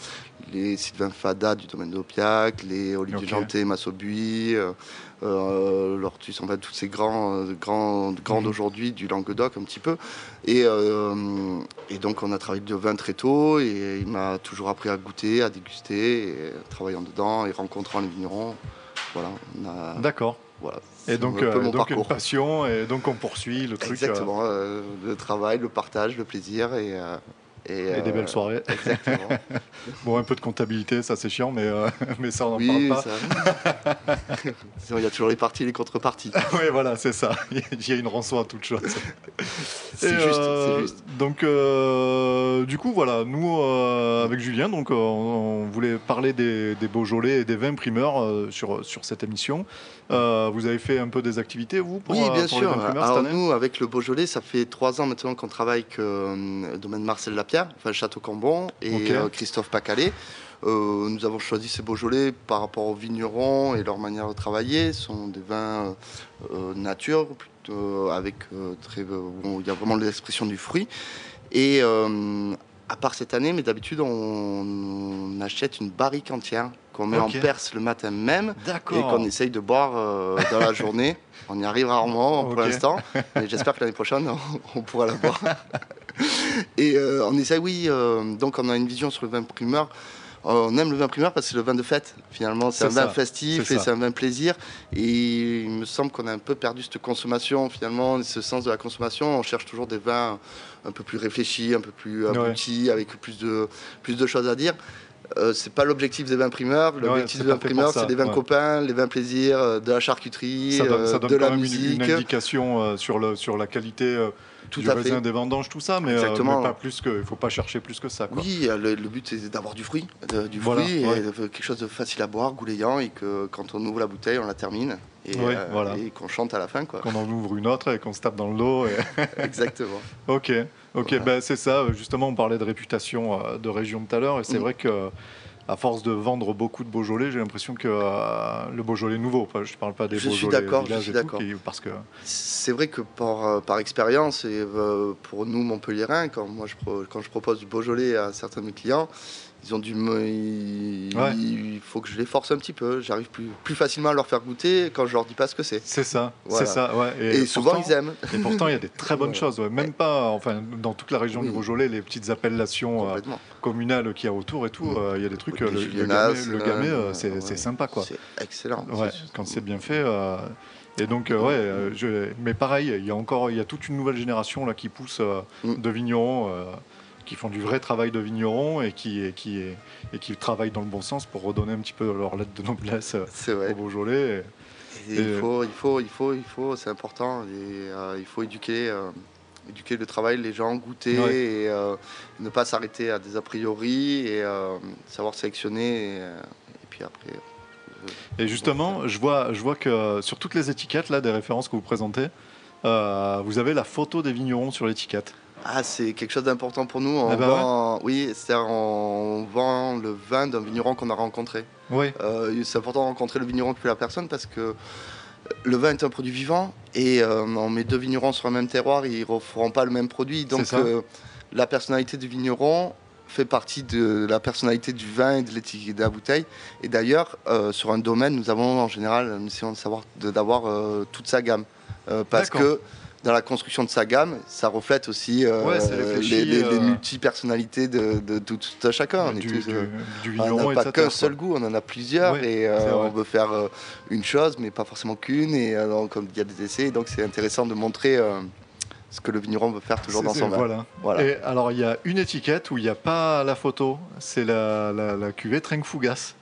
les Sylvain Fada du domaine d'Opiac, les Olivier
Ok.
Janté, Massobuy, euh, euh, Lortus, en fait, tous ces grands, euh, grands, grands
Mhm.
d'aujourd'hui du Languedoc un petit peu. Et, euh, et donc on a travaillé de vin très tôt et il m'a toujours appris à goûter, à déguster, et travaillant dedans et rencontrant les vignerons. Voilà, on a,
D'accord.
voilà.
Et donc,
un peu
euh,
mon
donc une passion, et donc on poursuit le truc. euh,
Exactement, euh, le travail, le partage, le plaisir et, euh, et,
et des
euh,
belles soirées.
Exactement.
Bon, un peu de comptabilité, ça c'est chiant, mais, euh, mais ça on n'en
oui,
parle pas.
ça- il y a toujours les parties et les contreparties.
oui, voilà, c'est ça. Il y a une rançon à toute chose.
C'est juste,
euh,
juste.
Donc, euh, du coup, voilà, nous, euh, avec Julien, donc, euh, on, on voulait parler des, des Beaujolais et des vins primeurs euh, sur, sur cette émission. Euh, vous avez fait un peu des activités, vous, pour,
Oui,
euh,
bien
pour
sûr. Alors
cette année?
nous, avec le Beaujolais, ça fait trois ans maintenant qu'on travaille avec euh, le domaine Marcel Lapierre, enfin Château Cambon et euh, Christophe Pacalet. Euh, nous avons choisi ces Beaujolais par rapport aux vignerons et leur manière de travailler. Ce sont des vins euh, nature, plutôt avec euh, très, euh, où il y a vraiment l'expression du fruit. Et à part cette année, mais d'habitude, on, on achète une barrique entière qu'on met en perce le matin même et qu'on essaye de boire dans la journée. On y arrive rarement pour l'instant, mais j'espère que l'année prochaine, on, on pourra la boire. Et euh, on essaye, oui, euh, donc on a une vision sur le vin primeur. Euh, on aime le vin primeur parce que c'est le vin de fête, finalement. C'est un vin festif et c'est un vin plaisir. Et il me semble qu'on a un peu perdu cette consommation, finalement, ce sens de la consommation. On cherche toujours des vins un peu plus réfléchis, un peu plus aboutis, avec plus de, plus de choses à dire. Euh, c'est pas l'objectif des vins primeurs. L'objectif des vins primeurs,
ça,
c'est des vins
ouais.
copains, les vins plaisir, euh, de la charcuterie,
Ça donne, ça
euh,
donne
de
quand
la
même une-
musique.
une, indication euh, sur, le, sur la qualité euh,
Tout
du
à
raisin
fait.
des vendanges, tout ça, mais,
Exactement.
mais pas plus que, il faut pas chercher plus que ça. Quoi.
Oui, le, le but c'est d'avoir du fruit, de- du
Voilà,
fruit,
ouais.
et de- quelque chose de facile à boire, goulayant, et que quand on ouvre la bouteille, on la termine, et,
Ouais, voilà.
et qu'on chante à la fin.
Qu'on en ouvre une autre et qu'on se tape dans le dos. et-
Exactement.
Ok, ok,
Voilà.
ben, c'est ça. Justement, on parlait de réputation euh, de région tout à l'heure, et c'est
Mm.
vrai que à force de vendre beaucoup de Beaujolais, j'ai l'impression que euh, le Beaujolais nouveau, je ne parle pas des
Je suis
Beaujolais
d'accord, je suis d'accord.
parce que
C'est vrai que par, euh, par expérience, et euh, pour nous Montpelliérains, quand, moi, je, pro- quand je propose du Beaujolais à certains de mes clients, ils ont du me- il,
Ouais.
il faut que je les force un petit peu. J'arrive plus, plus facilement à leur faire goûter quand je leur dis pas ce que c'est.
c'est ça,
Voilà.
c'est ça, ouais.
Et, souvent
pourtant-
ils aiment.
Et pourtant, il y a des très bonnes choses. Même pas, enfin, dans toute la région
Oui.
du Beaujolais, les petites appellations euh, communales qu'il y a autour et tout,
Mm.
euh, il y a des trucs. Euh, le, le gamay, le gamay, c'est sympa, quoi.
C'est excellent.
Quand c'est bien fait. euh, et donc, euh, ouais, euh, je- mais pareil, il y a encore, il y a toute une nouvelle génération là qui pousse euh,
Mm.
de vignerons, qui font du vrai travail de vignerons et qui, et qui, et qui travaillent dans le bon sens pour redonner un petit peu leur lettre de noblesse au. Beaujolais.
Et
Et-
il faut, il faut, il faut, il faut, c'est important. Et, euh, il faut éduquer, euh, éduquer le travail, les gens, goûter
Ouais.
et euh, ne pas s'arrêter à des a priori et savoir sélectionner. Et, et puis après.
Et justement, je vois, je vois que sur toutes les étiquettes là, des références que vous présentez, vous avez la photo des vignerons sur l'étiquette.
Ah, c'est quelque chose d'important pour nous. On
Ah bah
vend, Oui, c'est-à-dire on vend le vin d'un vigneron qu'on a rencontré.
Oui.
Euh, c'est important de rencontrer le vigneron que la personne parce que le vin est un produit vivant et euh, on met deux vignerons sur un même terroir, ils ne feront pas le même produit. Donc euh, la personnalité du vigneron fait partie de la personnalité du vin et de l'étiquette de la bouteille. Et d'ailleurs, sur un domaine, nous avons en général une mission de savoir d'avoir toute sa gamme. Parce que dans la construction de sa gamme, ça reflète aussi euh,
Ouais,
les, les- les
euh,
multi-personnalités de, de, de tout à chacun. On est
du,
tous,
du,
euh,
du
on n'a pas qu'un seul goût, on en a plusieurs et on veut faire une chose, mais pas forcément qu'une. Et donc, comme il y a des essais, donc c'est intéressant de montrer ce que le vigneron veut faire toujours dans son vin.
Voilà.
Voilà.
Et alors, il y a une étiquette où il n'y a pas la photo, c'est la, la, la cuvée Fougas.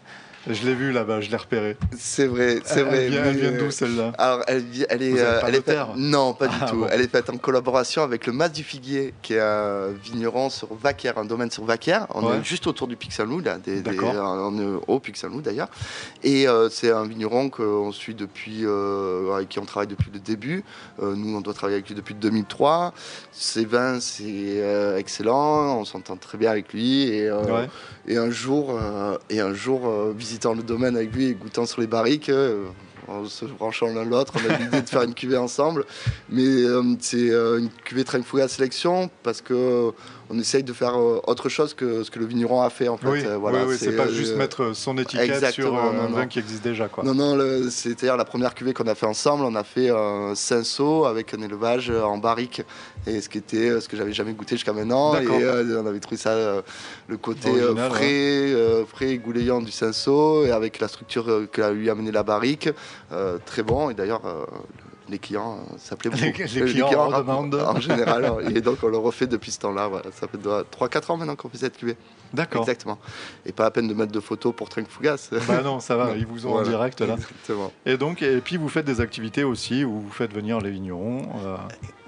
Je l'ai vue là-bas, je l'ai repérée.
C'est vrai, c'est vrai.
Elle vient, elle vient
euh,
d'où celle-là?
Alors, elle, est,
Vous
euh,
pas
elle est faite- non, pas du
Ah,
tout.
bon.
Elle est faite en collaboration avec le Mas du Figuier, qui est un vigneron sur Vaquer, un domaine sur Vaquer. On
Ouais.
est juste autour du Saint-Loup, là, des, des- on est au d'ailleurs. Et euh, c'est un vigneron qu'on suit depuis, euh, avec qui on travaille depuis le début. Euh, nous, on doit travailler avec lui depuis 2003. Ses vins, c'est euh, excellent. On s'entend très bien avec lui. Et, euh,
Ouais.
et un jour, euh, et un jour euh, visitant le domaine avec lui et goûtant sur les barriques, euh, en se branchant l'un l'autre, on a l'idée de faire une cuvée ensemble. Mais euh, c'est euh, une cuvée Trenfouga sélection parce que on essaye de faire euh, autre chose que ce que le vigneron a fait en fait.
Oui,
Euh,
oui, c'est pas
euh,
juste mettre son étiquette sur euh, un
non,
vin
non.
qui existe déjà. Quoi.
Non, non, c'est-à-dire la première cuvée qu'on a fait ensemble, on a fait un cinceau avec un élevage euh, en barrique. Et ce qui était euh, ce que j'avais jamais goûté jusqu'à maintenant. Et euh, on avait trouvé ça, euh, le côté euh,
Original,
frais, euh, frais et goulayant du cinceau, et avec la structure euh, que lui a amené la barrique. euh, très bon. Et d'ailleurs, euh, les clients euh, s'appelaient beaucoup.
Les- les clients en
rap-
redemandent.
En général. et donc on le refait depuis ce temps-là. Voilà. Ça fait 3-4 ans maintenant qu'on fait cette cuvée.
D'accord.
Exactement. Et pas la peine de mettre de photos pour Trink Fougas.
Bah non, ça va, ils vous ont
Voilà.
en direct là.
Exactement.
Et donc, et puis vous faites des activités aussi où vous faites venir les vignerons. euh,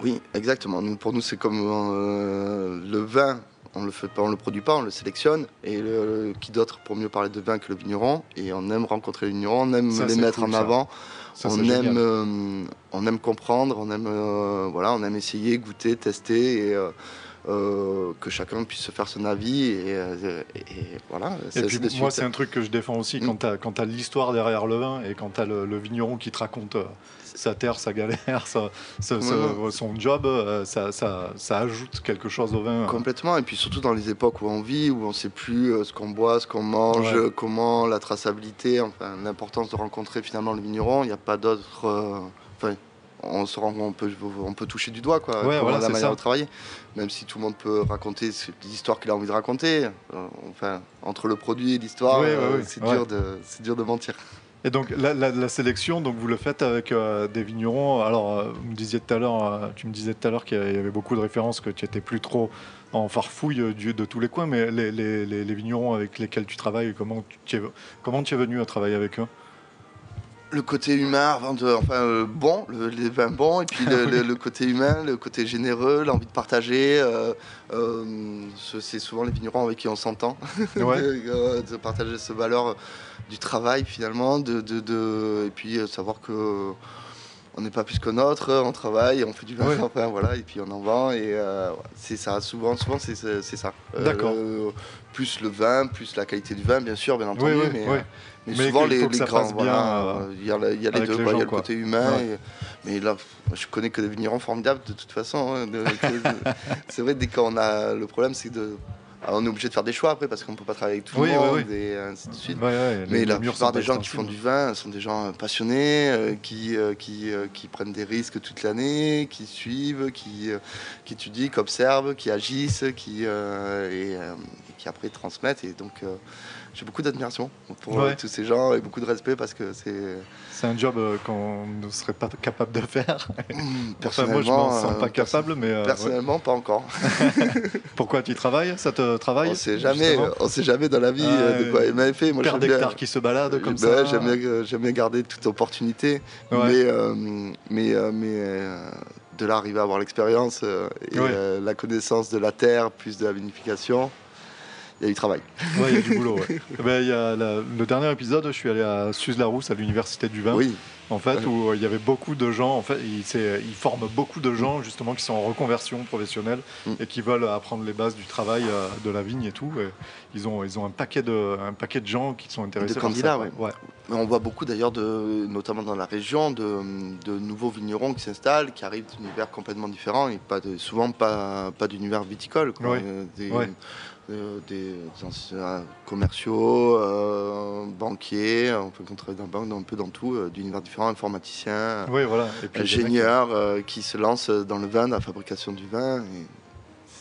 Oui, exactement. Nous, pour nous, c'est comme euh, le vin. On le fait pas, on le produit pas, on le sélectionne. Et le- qui d'autre pour mieux parler de vin que le vigneron? Et on aime rencontrer les vignerons, on aime
Ça,
les mettre
cool,
en
ça.
avant.
Ça,
on aime, euh, on aime comprendre, on aime, euh, voilà, on aime essayer, goûter, tester et euh, que chacun puisse se faire son avis et, et- et voilà.
Et
c'est
puis moi, c'est un truc que je défends aussi quand tu as, l'histoire derrière le vin et quand tu as le, le vigneron qui te raconte sa terre, sa galère, sa- sa- sa-
Ouais.
son job, euh, ça, ça- ça ajoute quelque chose au vin.
Complètement, et puis surtout dans les époques où on vit, où on ne sait plus euh, ce qu'on boit, ce qu'on mange,
Ouais.
euh, comment la traçabilité, enfin l'importance de rencontrer finalement le vigneron. Il n'y a pas d'autre. euh, Enfin, on se rend, on peut, on peut toucher du doigt quoi,
Ouais, voilà,
la manière
ça.
de travailler. Même si tout le monde peut raconter l'histoire qu'il a envie de raconter. euh, enfin, entre le produit et l'histoire,
Ouais, ouais,
euh,
ouais,
c'est
ouais.
dur de, c'est dur de mentir.
Et donc la, sélection, donc vous le faites avec euh, des vignerons. Alors, euh, me tout euh, tu me disais tout à l'heure qu'il y avait beaucoup de références, que tu étais plus trop en farfouille de tous les coins. Mais les, vignerons avec lesquels tu travailles, comment comment tu es venu à travailler avec eux?
Le côté humain, enfin euh, bon, le- les vins bons, et puis le, le- le côté humain, le côté généreux, l'envie de partager. euh, euh, ce- c'est souvent les vignerons avec qui on s'entend,
Ouais.
de, de partager ce valeur du travail finalement, de, de- de- et puis savoir que on n'est pas plus qu'un autre, on travaille, on fait du vin,
Ouais.
enfin voilà, et puis on en vend, et euh, c'est ça. Souvent, souvent c'est ça.
D'accord.
plus le vin, plus la qualité du vin, bien sûr, bien entendu, mais, mais
Mais
souvent les, les grands, voilà,
euh,
euh, il y a, y les deux, quoi, il y a le
quoi.
côté humain,
Ouais.
et- mais là, je connais que des vignerons formidables de toute façon. hein, c'est vrai, dès qu'on a le problème, c'est de, alors, on est obligé de faire des choix après parce qu'on peut pas travailler avec tout
Oui,
le
oui,
monde
oui.
et ainsi de suite. Mais la plupart des gens qui font du vin sont des gens passionnés, euh, qui, euh, qui, euh, qui prennent des risques toute l'année, qui suivent, qui, qui étudient, qui observent, qui agissent, qui, et, et qui après transmettent. Et donc, j'ai beaucoup d'admiration pour euh,
Ouais.
tous ces gens et beaucoup de respect parce que c'est.
C'est un job euh, qu'on ne serait pas capable de faire. Enfin, moi, je
personnellement,
m'en sens
euh,
pas
perso-
capable, mais euh, ouais.
Personnellement, pas encore.
pourquoi tu travailles? Ça te travaille
On sait jamais, on sait jamais dans la vie
Ah,
euh, de quoi il m'avait fait. Moi,
Père d'hectares qui se balade comme
Ben
ça.
J'aime bien, euh, garder toute opportunité.
Ouais.
Mais, euh, mais, euh, mais euh, de là arriver à avoir l'expérience euh, et euh, la connaissance de la terre, plus de la vinification, il y a du travail.
Ouais, il y a du boulot. ouais. Ben, il y a la- le dernier épisode, je suis allé à Suse-la-Rousse, à l'université du vin.
Oui,
En fait,
Ouais.
où euh, il y avait beaucoup de gens, en fait, ils, forment beaucoup de gens justement qui sont en reconversion professionnelle
Mm.
et qui veulent apprendre les bases du travail euh, de la vigne et tout. Et ils ont, ils ont un paquet de, un paquet de gens qui sont intéressés
De candidats, ouais. Mais on voit beaucoup d'ailleurs, de, notamment dans la région, de, de nouveaux vignerons qui s'installent, qui arrivent d'univers complètement différents et pas de, souvent pas, pas d'univers viticole. quoi.
Ouais.
Euh, Des. Euh, des anciens commerciaux, euh, banquiers, on peut travailler dans la banque, un peu dans tout, euh, d'univers différents, informaticiens,
Oui, voilà. Et puis, les mecs,
ingénieurs qui se lancent dans le vin, dans la fabrication du vin.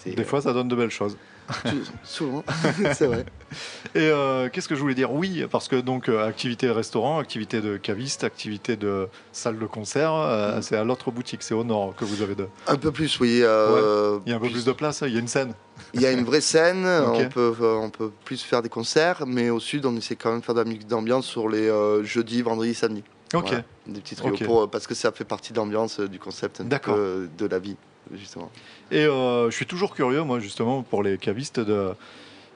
et
Des fois, ça donne de belles choses.
Souvent, c'est vrai.
Et euh, qu'est-ce que je voulais dire? Oui, parce que donc euh, activité de restaurant, activité de caviste, activité de salle de concert, euh,
Mm.
c'est à l'autre boutique, c'est au nord que vous avez de.
Un peu plus, oui. euh,
Il y a un peu plus de place, il y a une scène.
Il y a une vraie scène, on, peut, on peut plus faire des concerts, mais au sud, on essaie quand même de faire de la musique d'ambiance sur les jeudis, vendredis, samedis.
Ok.
Voilà, des petits trios pour- parce que ça fait partie de l'ambiance euh, du concept un peu, de la vie, justement.
Et euh, je suis toujours curieux, moi, justement, pour les cavistes, de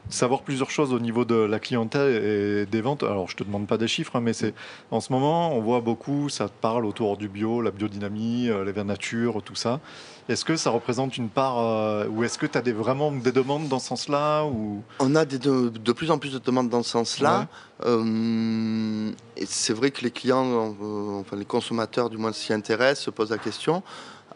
savoir plusieurs choses au niveau de la clientèle et des ventes. Alors, je te demande pas des chiffres, hein, mais c'est en ce moment, on voit beaucoup, ça parle autour du bio, la biodynamie, euh, les vins nature, tout ça. Est-ce que ça représente une part, euh, ou est-ce que tu as des, vraiment des demandes dans ce sens-là ou...
On a des- de, de plus en plus de demandes dans ce sens-là. Euh, c'est vrai que les clients, enfin les consommateurs du moins s'y intéressent, se posent la question.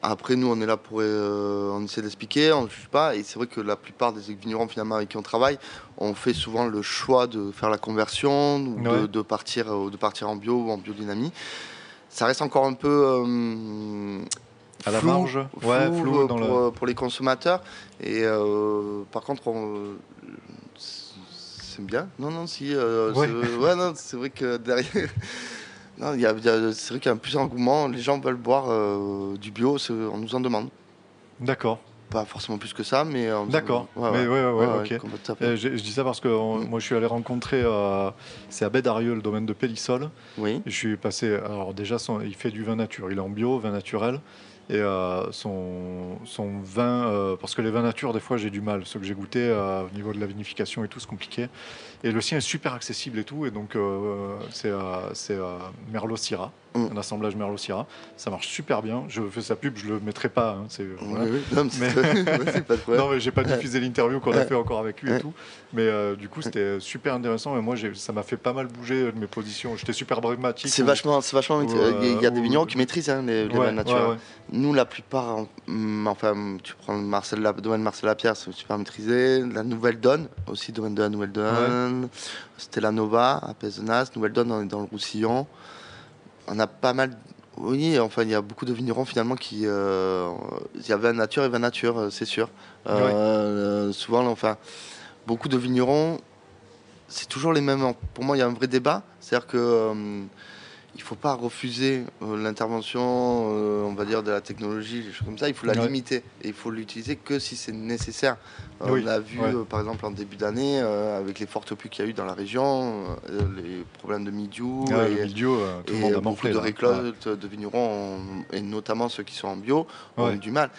Après, nous, on est là pour euh, on essaie d'expliquer, on ne juge pas. Et c'est vrai que la plupart des vignerons finalement avec qui on travaille, on fait souvent le choix de faire la conversion, ou de,
Ouais.
de partir, euh, de partir en bio ou en biodynamie. Ça reste encore un peu euh,
À la
flou,
marge Ouais,
flou,
flou
euh,
dans
pour,
le-
pour les consommateurs. Et euh, par contre, on- c'est bien. Non, non, si.
Ouais.
c'est- ouais, non, c'est vrai que derrière. Non, y a, y a- c'est vrai qu'il y a un plus engouement. Les gens veulent boire euh, du bio, c'est- on nous en demande.
D'accord.
Pas forcément plus que ça, mais.
D'accord.
ouais,
Mais ouais, ouais, ouais, ok.
comme- tout à fait.
Euh, je, je dis ça parce que on-
Mm.
moi je suis allé rencontrer, euh, c'est à Baie-d'Arieux, le domaine de Pélissol.
Oui.
Je suis passé, alors déjà son- il fait du vin nature, il est en bio, vin naturel. Et euh, son, son vin, euh, parce que les vins nature, des fois j'ai du mal, ceux que j'ai goûté euh, au niveau de la vinification et tout, c'est compliqué. Et le sien est super accessible et tout, et donc euh, c'est euh, euh, Merlot Syrah,
Mm.
un assemblage Merlot Syrah. Ça marche super bien. Je fais sa pub, je le mettrai pas. hein, c'est, voilà.
Oui, oui. Non, mais pas de problème.
Non, mais j'ai pas diffusé l'interview qu'on a fait encore avec lui et tout. Mais euh, du coup, c'était super intéressant. Et moi, ça m'a fait pas mal bouger de mes positions. J'étais super pragmatique.
C'est vachement, c'est vachement. Il y a- des vignerons qui maîtrisent hein, les, les
Ouais, ouais, ouais.
Nous, la plupart, hum, enfin, tu prends le Marcel, la, domaine Marcel Lapierre, c'est super maîtrisé. La Nouvelle Donne, aussi domaine de la Nouvelle Donne. Stella Nova, à Pézenas. Nouvelle Donne, on est dans le Roussillon. On a pas mal. Oui, enfin, il y a beaucoup de vignerons finalement qui. euh, Il y a vin nature et vin nature, euh, c'est sûr. Euh, Souvent, enfin, beaucoup de vignerons, c'est toujours les mêmes. Pour moi, il y a un vrai débat. C'est-à-dire que. Il ne faut pas refuser euh, l'intervention, euh, on va dire, de la technologie, des choses comme ça. Il faut la
Ouais.
limiter et il faut l'utiliser que si c'est nécessaire. Euh,
Oui,
On l'a vu,
ouais.
par exemple, en début d'année, avec les fortes pluies qu'il y a eu dans la région, les problèmes de
le
et,
le monde a
beaucoup de récoltes de vignerons, ont- et notamment ceux qui sont en bio, ont eu du mal.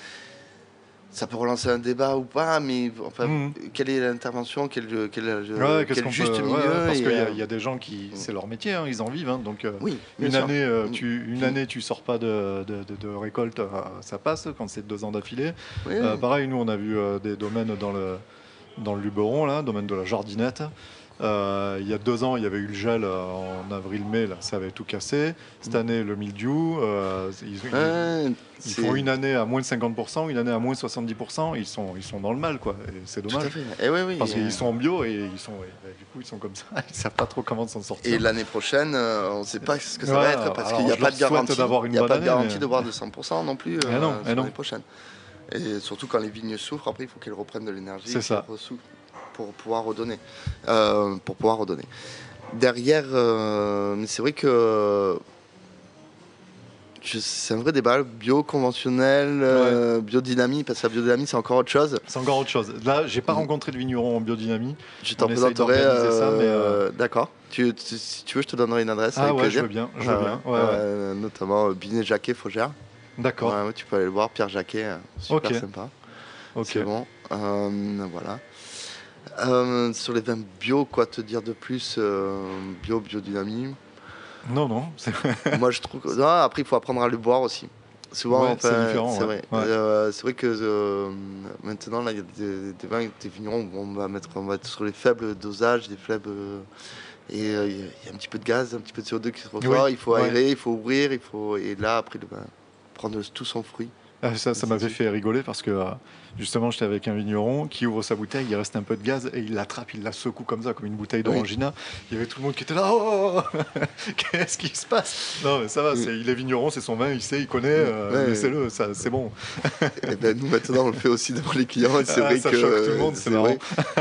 Ça peut relancer un débat ou pas, mais enfin,
Mhm.
quelle est l'intervention, quel, quel,
Ouais,
quel
qu'on
juste
peut-
milieu
ouais, Parce qu'il y, a-
euh,
y a des gens qui. C'est leur métier, hein, ils en vivent. hein, donc, euh,
Oui,
une, année, euh, tu, une année, tu sors pas de, de, de- de récolte, euh, ça passe quand c'est deux ans d'affilée.
Oui,
Euh, pareil, nous, on a vu euh, des domaines dans le, dans le Luberon, là, domaine de la jardinette. Euh, il y a deux ans, il y avait eu le gel euh, en avril-mai, là, ça avait tout cassé. Cette année, le mildiou, euh, ils,
c'est-
font une année à moins de 50%, une année à moins de 70%, ils sont, ils sont dans le mal, quoi. Et c'est dommage.
Et oui, oui.
Parce qu'ils sont en bio et ils sont, et, du coup, ils sont comme ça. Ils savent pas trop comment s'en sortir.
Et l'année prochaine, euh, on ne sait pas ce que ça
Ouais,
va être parce qu'il n'y a pas de garantie.
d'avoir une
n'y a pas de garantie
mais-
de boire de 100% non plus euh,
Eh eh
l'année prochaine. Et surtout quand les vignes souffrent, après il faut qu'elles reprennent de l'énergie.
C'est ça.
ressoufflent Pour pouvoir redonner. Euh, pour pouvoir redonner. Derrière, euh, c'est vrai que c'est un vrai débat, bio conventionnel, euh, biodynamie, parce que la biodynamie c'est encore autre chose.
C'est encore autre chose. Là, j'ai pas rencontré de vigneron en biodynamie.
Je t'en présenterai. euh,
euh,
D'accord. Tu, tu- si tu veux, je te donnerai une adresse
Ah
avec
ouais,
plaisir.
je veux bien. Je veux
Ouais,
bien.
ouais,
Ouais, ouais.
euh, notamment euh, Binet Jacquet Faugère.
D'accord.
Ouais, ouais, tu peux aller le voir, Pierre Jacquet, euh, super sympa.
Ok.
C'est bon. Euh, voilà. Euh, sur les vins bio, quoi te dire de plus euh, Bio, biodynamie?
Non, non.
Moi, je trouve que. Non, après, il faut apprendre à le boire aussi. Souvent,
Ouais,
enfin,
c'est différent,
C'est
ouais.
vrai.
Ouais.
Euh, c'est vrai que maintenant, là, il y a des, des vins, des vignerons, où on va mettre, on va être sur les faibles dosages, des faibles. et il y a- un petit peu de gaz, un petit peu de CO2 qui se.
Oui,
Il faut aérer, il faut ouvrir, il faut. Et là, après, le vin, prendre tout son fruit.
Ah, ça, ça m'avait fait rigoler parce que euh, justement, j'étais avec un vigneron qui ouvre sa bouteille, il reste un peu de gaz et il l'attrape, il la secoue comme ça, comme une bouteille d'orangina. Il y avait tout le monde qui était là. Oh, qu'est-ce qui se passe? Non, mais ça va, il est vigneron, c'est son vin, il sait, il connaît, euh,
Ouais.
laissez-le, ça, c'est bon.
Et ben nous maintenant on le fait aussi devant les clients c'est
Ah,
vrai
ça
que
choque tout le monde, c'est
vrai.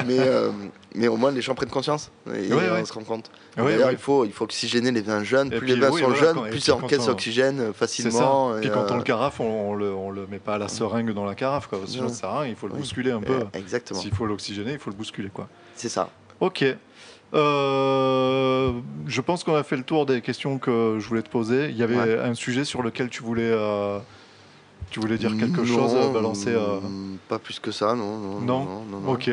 mais euh, mais au moins les gens prennent conscience et
Ouais,
on
ouais.
se rend compte.
Ouais,
D'ailleurs il faut il faut oxygéner les vins jeunes. Plus
puis,
les vins
oui,
sont
voilà,
jeunes, plus
puis
ils encaissent
on-
l'oxygène facilement.
Puis
et,
quand on
euh,
le carafe, on, on le, on le met pas à la seringue dans la carafe, quoi, sinon
Non.
ça sert à rien, il faut le
Oui.
bousculer un peu.
eh, exactement.
S'il faut l'oxygéner, il faut le bousculer, quoi.
C'est ça.
Ok. Euh, je pense qu'on a fait le tour des questions que je voulais te poser. Il y avait
Ouais.
un sujet sur lequel tu voulais, euh, tu voulais dire quelque
Non,
chose, balancer. euh,
Pas plus que ça. Non non,
non,
non.
Ok.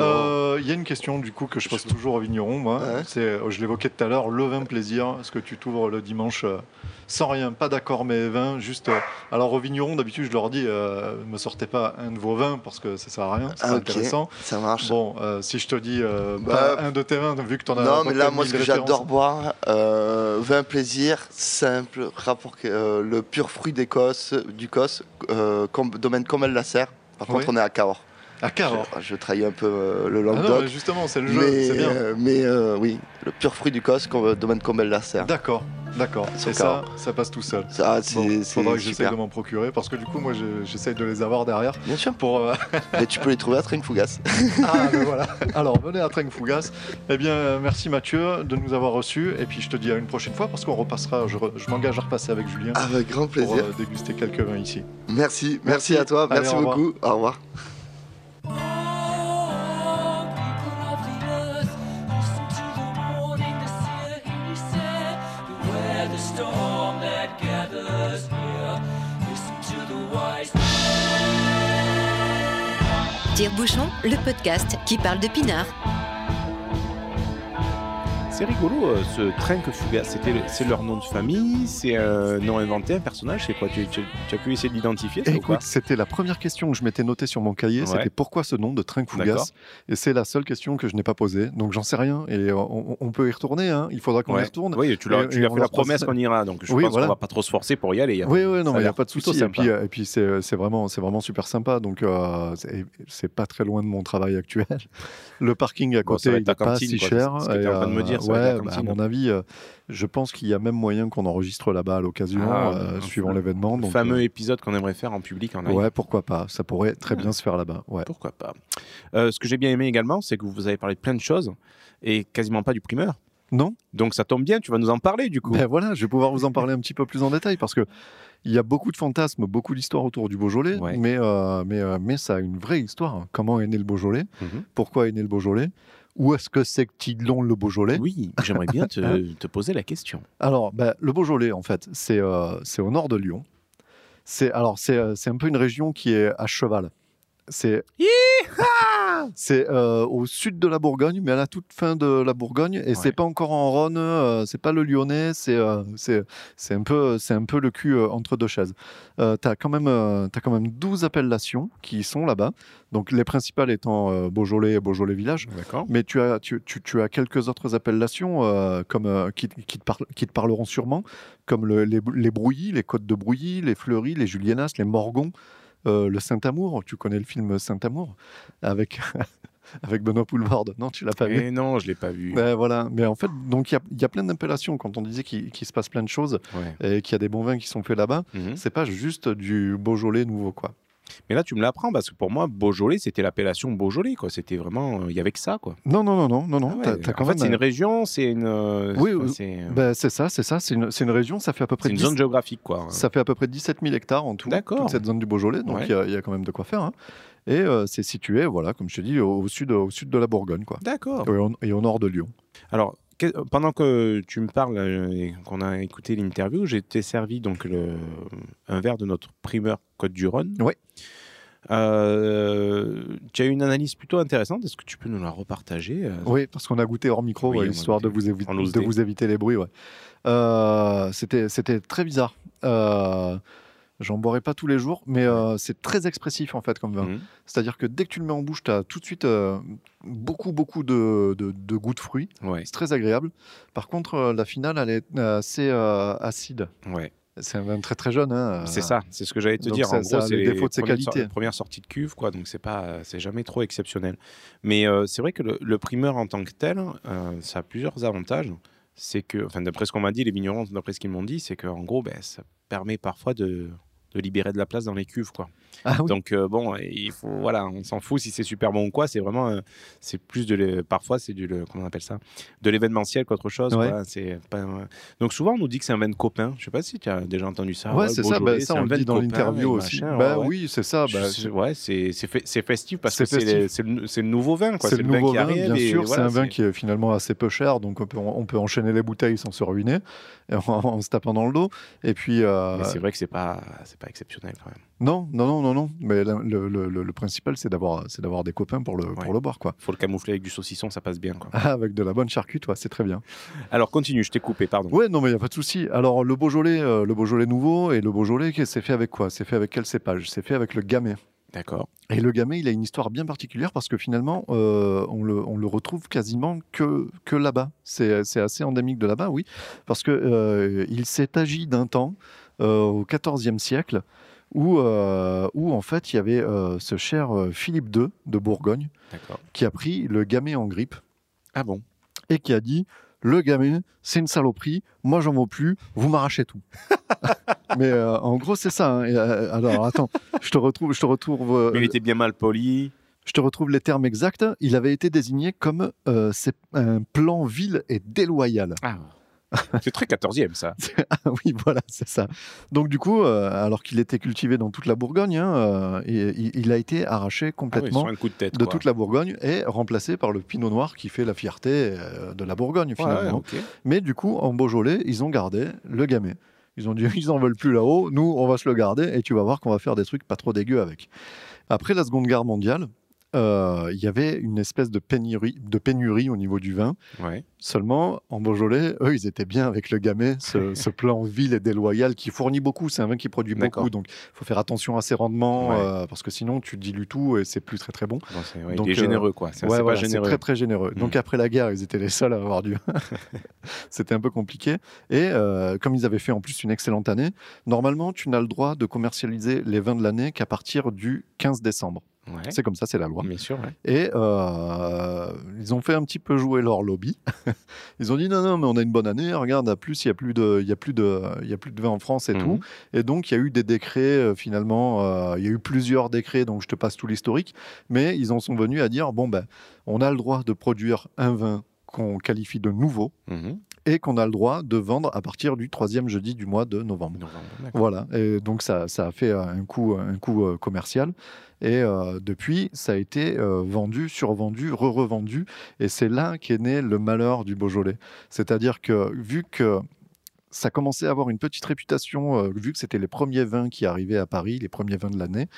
Euh, Il y a une question du coup que je pose toujours aux vignerons. Moi,
Ouais.
c'est, euh, je l'évoquais tout à l'heure, le vin plaisir. Est-ce que tu t'ouvres le dimanche euh, sans rien, pas d'accord mais vin, juste. alors aux vignerons d'habitude je leur dis, euh, me sortez pas un de vos vins parce que ça sert à rien, c'est
Ah,
intéressant.
Ça marche.
Bon, euh, si je te dis
Bah,
pas un de tes vins, vu que tu en as.
non, mais là, moi, ce
1000
que j'adore boire, vin plaisir, simple, rapport, le pur fruit d'Écosse, du Cos, domaine Comel la Serre. Par contre, on est à Cahors.
À Cahors.
Je, je trahis un peu euh, le
Ah non,
Languedoc.
mais justement, c'est le jeu,
mais
c'est bien.
euh, mais, euh, oui, le pur fruit du Cos, com- euh, domaine Comel la Serre.
D'accord, d'accord. Et ça, ça passe tout seul.
Ça, c'est
Bon,
c'est
faudra que j'essaye de m'en procurer parce que du coup, moi, je- j'essaye de les avoir derrière
Bien sûr.
pour.
Et tu peux les trouver à Trinfougas.
Ah, ben voilà. Alors, venez à Tring Fougas. Eh bien, merci Mathieu de nous avoir reçus. Et puis, je te dis à une prochaine fois parce qu'on repassera. Je, m'engage à repasser avec Julien
Avec grand
pour
plaisir.
euh, déguster quelques vins ici.
Merci, merci,
Merci.
à toi,
Allez,
merci
au revoir.
beaucoup. Au revoir.
Tire-bouchon, le podcast qui parle de pinard.
C'est rigolo, euh, ce Train que Fugas, c'était le- c'est leur nom de famille, c'est un nom inventé, un personnage, c'est quoi? Tu, tu- tu as pu essayer de l'identifier
Écoute, c'était la première question que je m'étais notée sur mon cahier.
Ouais.
C'était pourquoi ce nom de
D'accord.
Fougas Et c'est la seule question que je n'ai pas posée. Donc, j'en sais rien. Et euh, on, on peut y retourner. hein. Il faudra qu'on y retourne.
Oui, tu,
Et-
tu as fait la promesse qu'on ira, donc je
Oui,
pense
voilà.
qu'on va pas trop se forcer pour y aller. hein.
Oui, oui, non, il n'y a pas de souci. Et puis, et puis c'est vraiment, c'est vraiment super sympa. Donc, euh, c'est- pas très loin de mon travail actuel. Le parking à
Bon,
côté, il
ta
n'est pas
cantine,
si
quoi,
cher.
ce que en train de me dire, ça va être
bah, à mon avis, euh, je pense qu'il y a même moyen qu'on enregistre là-bas à l'occasion,
Ah,
euh, suivant l'événement.
Le fameux
euh,
épisode qu'on aimerait faire en public en live.
ouais, pourquoi pas. Ça pourrait très bien se faire là-bas. Ouais.
Pourquoi pas Ce que j'ai bien aimé également, c'est que vous avez parlé de plein de choses et quasiment pas du primeur.
Non
Donc ça tombe bien, tu vas nous en parler du coup.
Ben voilà, je vais pouvoir vous en parler un petit peu plus en détail parce que il y a beaucoup de fantasmes, beaucoup d'histoires autour du Beaujolais,
Ouais.
mais, euh, mais, euh, mais ça a une vraie histoire. Comment est né le Beaujolais?
Mhm.
Pourquoi est né le Beaujolais? Où est-ce que c'est que Tidlon le Beaujolais?
Oui, j'aimerais bien te, te poser la question.
Alors, ben, le Beaujolais, en fait, c'est euh, au nord de Lyon. C'est alors c'est euh, c'est un peu une région qui est à cheval. C'est c'est euh, au sud de la Bourgogne, mais à la toute fin de la Bourgogne, et c'est
Ouais.
pas encore en Rhône, euh, c'est pas le Lyonnais, c'est euh, c'est c'est un peu c'est un peu le cul euh, entre deux chaises. Euh, t'as quand même t'as quand même 12 appellations qui sont là-bas. Donc les principales étant Beaujolais et Beaujolais village. Mais tu as, tu, tu- tu as quelques autres appellations comme, qui, qui te qui te parleront sûrement, comme le- les, les Brouillis, les Côtes de Brouilly, les Fleury, les Julienas, les Morgons, euh, le Saint-Amour. Tu connais le film Saint-Amour avec, avec Benoît Poulvord Non, tu l'as pas vu
Et non, je l'ai pas vu.
Ouais, voilà, mais en fait, donc il y y a plein d'appellations. Quand on disait qu'il se passe plein de choses
Ouais.
et qu'il y a des bons vins qui sont faits là-bas,
Mhm.
c'est pas juste du Beaujolais nouveau, quoi.
Mais là, tu me l'apprends parce que pour moi, Beaujolais, c'était l'appellation Beaujolais. quoi. C'était vraiment, euh, il y avait que ça. Quoi.
Non, non, non, non, non, non.
Ah ouais,
t'as- t'as
en fait,
même,
c'est une
euh,
région, c'est une. euh,
Oui,
enfin, c'est
ben, c'est ça, c'est ça. C'est une, c'est une région. Ça fait à peu près
c'est une
10
zone géographique, quoi.
Ça fait à peu près 17 000 hectares en tout,
D'accord.
toute cette zone du Beaujolais, donc
Ouais.
il y a- il y, a quand même de quoi faire. hein. Et euh, c'est situé, voilà, comme je te dis, au, au sud, au sud de la Bourgogne, quoi.
D'accord.
Et et au nord de Lyon.
Alors, pendant que tu me parles euh, et qu'on a écouté l'interview, j'ai été servi donc le, un verre de notre primeur Côte du Rhône.
Oui.
Euh, tu as eu une analyse plutôt intéressante. Est-ce que tu peux nous la repartager
Oui, parce qu'on a goûté hors micro, histoire de vous, de vous éviter les bruits. C'était très bizarre. J'en boirai pas tous les jours, mais euh, c'est très expressif en fait comme vin. Mmh. C'est-à-dire que dès que tu le mets en bouche, tu as tout de suite euh, beaucoup, beaucoup de, de, goût de fruits. C'est très agréable. Par contre, euh, la finale, elle est assez acide.
Ouais.
C'est un vin très très jeune. Hein,
c'est ça, c'est ce que j'allais te dire. en gros, c'est les
défauts de ses qualités.
première sortie de cuve, quoi. Donc c'est pas, c'est jamais trop exceptionnel. Mais c'est vrai que le, primeur en tant que tel, ça a plusieurs avantages. C'est que, enfin, d'après ce qu'on m'a dit, les vignerons, d'après ce qu'ils m'ont dit, c'est qu'en gros, ben, ça permet parfois de de libérer de la place dans les cuves, quoi. Ah Donc euh, bon, il faut voilà, on s'en fout si c'est super bon ou quoi. C'est vraiment, euh, c'est plus de, parfois c'est du, le, comment on appelle ça, de l'événementiel qu'autre chose. C'est pas, Donc souvent on nous dit que c'est un vin de copain. Je sais pas si tu as déjà entendu ça.
Ouais, c'est ça. Bah, ça on le dit dans l'interview aussi. bah oui, c'est ça. Bah,
ouais, c'est c'est festif parce que c'est le, nouveau vin.
C'est le, nouveau vin, bien sûr. c'est un vin qui est finalement assez peu cher, donc on peut, on peut enchaîner les bouteilles sans se ruiner en, se tapant dans le dos. Et puis.
Euh, c'est vrai que c'est pas, c'est pas exceptionnel quand même.
Non, non, non, non, non. Mais le, le, le, principal, c'est d'avoir, c'est d'avoir des copains pour le, pour le boire, quoi.
Faut le camoufler avec du saucisson, ça passe bien, quoi.
Ah, avec de la bonne charcute, c'est très bien.
Alors continue, je t'ai coupé, pardon.
Ouais, non, mais il y a pas de souci. Alors le Beaujolais, euh, le Beaujolais nouveau et le Beaujolais, c'est fait avec quoi? C'est fait avec quel cépage? C'est fait avec le Gamay.
D'accord.
Et le Gamay, il a une histoire bien particulière parce que finalement, euh, on, le, on, le, retrouve quasiment que, que là-bas. C'est, c'est assez endémique de là-bas, oui, parce que euh, il s'est agi d'un temps au XIVe siècle où, euh, où en fait il y avait euh, ce cher euh, Philippe II de Bourgogne qui a pris le gamay en grippe.
Ah bon?
Et qui a dit le gamay, c'est une saloperie, moi j'en veux plus, vous m'arrachez tout. Mais en gros, c'est ça. Hein. alors attends, je te retrouve. Je te retrouve
Mais il était bien mal poli.
Je te retrouve les termes exacts. Il avait été désigné comme un plan vil et déloyal.
Ah. C'est très 14e, ça.
ah oui, voilà, c'est ça. Donc, du coup, euh, alors qu'il était cultivé dans toute la Bourgogne, hein, euh, il, a été arraché complètement
ah coup de, tête,
de toute la Bourgogne et remplacé par le pinot noir qui fait la fierté euh, de la Bourgogne, finalement. Mais du coup, en Beaujolais, ils ont gardé le gamay. Ils ont dit, ils en veulent plus là-haut, nous, on va se le garder et tu vas voir qu'on va faire des trucs pas trop dégueux avec. Après la Seconde Guerre mondiale, euh, il y avait une espèce de pénurie, de pénurie au niveau du vin. Seulement, en Beaujolais, eux, ils étaient bien avec le Gamay, ce, plan vil et déloyal qui fournit beaucoup. C'est un vin qui produit beaucoup, donc il faut faire attention à ses rendements euh, parce que sinon tu dilues tout et c'est plus très très bon.
donc, il est généreux, quoi.
C'est très très généreux. Mm. Donc après la guerre, ils étaient les seuls à avoir du vin. C'était un peu compliqué. Et euh, comme ils avaient fait en plus une excellente année, normalement, tu n'as le droit de commercialiser les vins de l'année qu'à partir du 15 décembre. C'est comme ça, c'est la loi.
Bien sûr.
Et euh, ils ont fait un petit peu jouer leur lobby. ils ont dit non, non, mais on a une bonne année. Regarde, à plus, il y a plus de, il y a plus de, il y a plus de vin en France et tout. Mhm. Et donc il y a eu des décrets euh, finalement. Euh, il y a eu plusieurs décrets, donc je te passe tout l'historique. Mais ils en sont venus à dire bon ben, on a le droit de produire un vin qu'on qualifie de nouveau. Mhm et qu'on a le droit de vendre à partir du troisième jeudi du mois de novembre. voilà, et donc ça, ça, a fait un coût, un coût euh, commercial. Et euh, depuis, ça a été euh, vendu, survendu, re-revendu. Et c'est là qu'est né le malheur du Beaujolais. C'est-à-dire que vu que ça commençait à avoir une petite réputation, vu que c'était les premiers vins qui arrivaient à Paris, les premiers vins de l'année,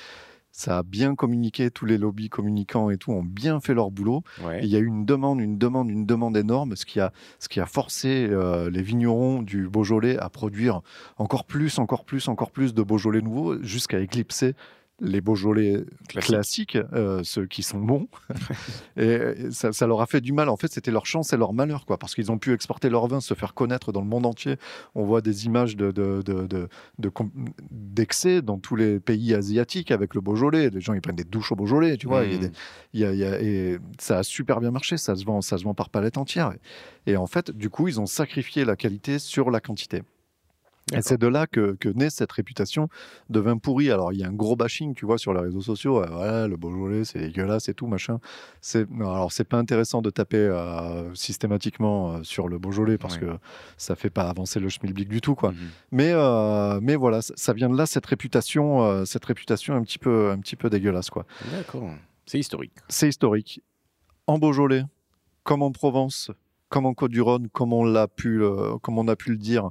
ça a bien communiqué, tous les lobbies communicants et tout ont bien fait leur boulot. il y a eu une demande, une demande, une demande énorme, ce qui a, ce qui a forcé euh, les vignerons du Beaujolais à produire encore plus, encore plus, encore plus de Beaujolais nouveaux, jusqu'à éclipser les Beaujolais classiques, euh, ceux qui sont bons. et ça, leur a fait du mal. En fait, c'était leur chance et leur malheur, quoi, parce qu'ils ont pu exporter leur vin, se faire connaître dans le monde entier. On voit des images de, d'excès dans tous les pays asiatiques avec le Beaujolais. Les gens, ils prennent des douches au Beaujolais, tu vois. et ça a super bien marché. Ça se vend, ça se vend par palette entière. et en fait, du coup, ils ont sacrifié la qualité sur la quantité. Et c'est de là que, naît cette réputation de vin pourri. Alors, il y a un gros bashing, tu vois, sur les réseaux sociaux. voilà, le Beaujolais, c'est dégueulasse et tout, machin. C'est, alors, c'est pas intéressant de taper euh, systématiquement euh, sur le Beaujolais parce que ça fait pas avancer le schmilblick du tout, quoi. Mmh mais, euh, mais voilà, ça, vient de là, cette réputation, cette réputation un petit peu, un petit peu dégueulasse, quoi.
D'accord. C'est historique.
C'est historique. En Beaujolais, comme en Provence, comme en Côte-du-Rhône, comme on l'a pu, euh, comme on a pu le dire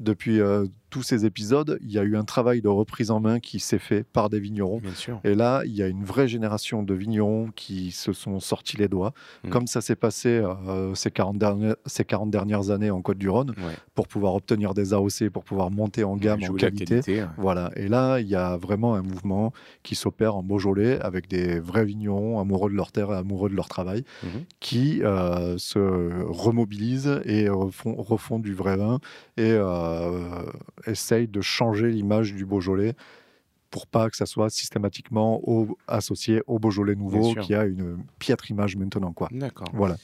depuis euh, tous ces épisodes, il y a eu un travail de reprise en main qui s'est fait par des vignerons.
Bien sûr.
Et là, il y a une vraie génération de vignerons qui se sont sortis les doigts,
Mm.
comme ça s'est passé euh, ces, 40 dernières, ces 40 dernières années en Côte-du-Rhône,
Ouais.
pour pouvoir obtenir des AOC, pour pouvoir monter en gamme, en qualité.
qualité, ouais.
Voilà, et là, il y a vraiment un mouvement qui s'opère en Beaujolais avec des vrais vignerons amoureux de leur terre et amoureux de leur travail
Mhm.
qui euh, se remobilisent et refont, refont du vrai vin et euh, essayent de changer l'image du Beaujolais pour pas que ça soit systématiquement au- associé au Beaujolais nouveau qui a une piètre image maintenant. Quoi.
D'accord.
Voilà,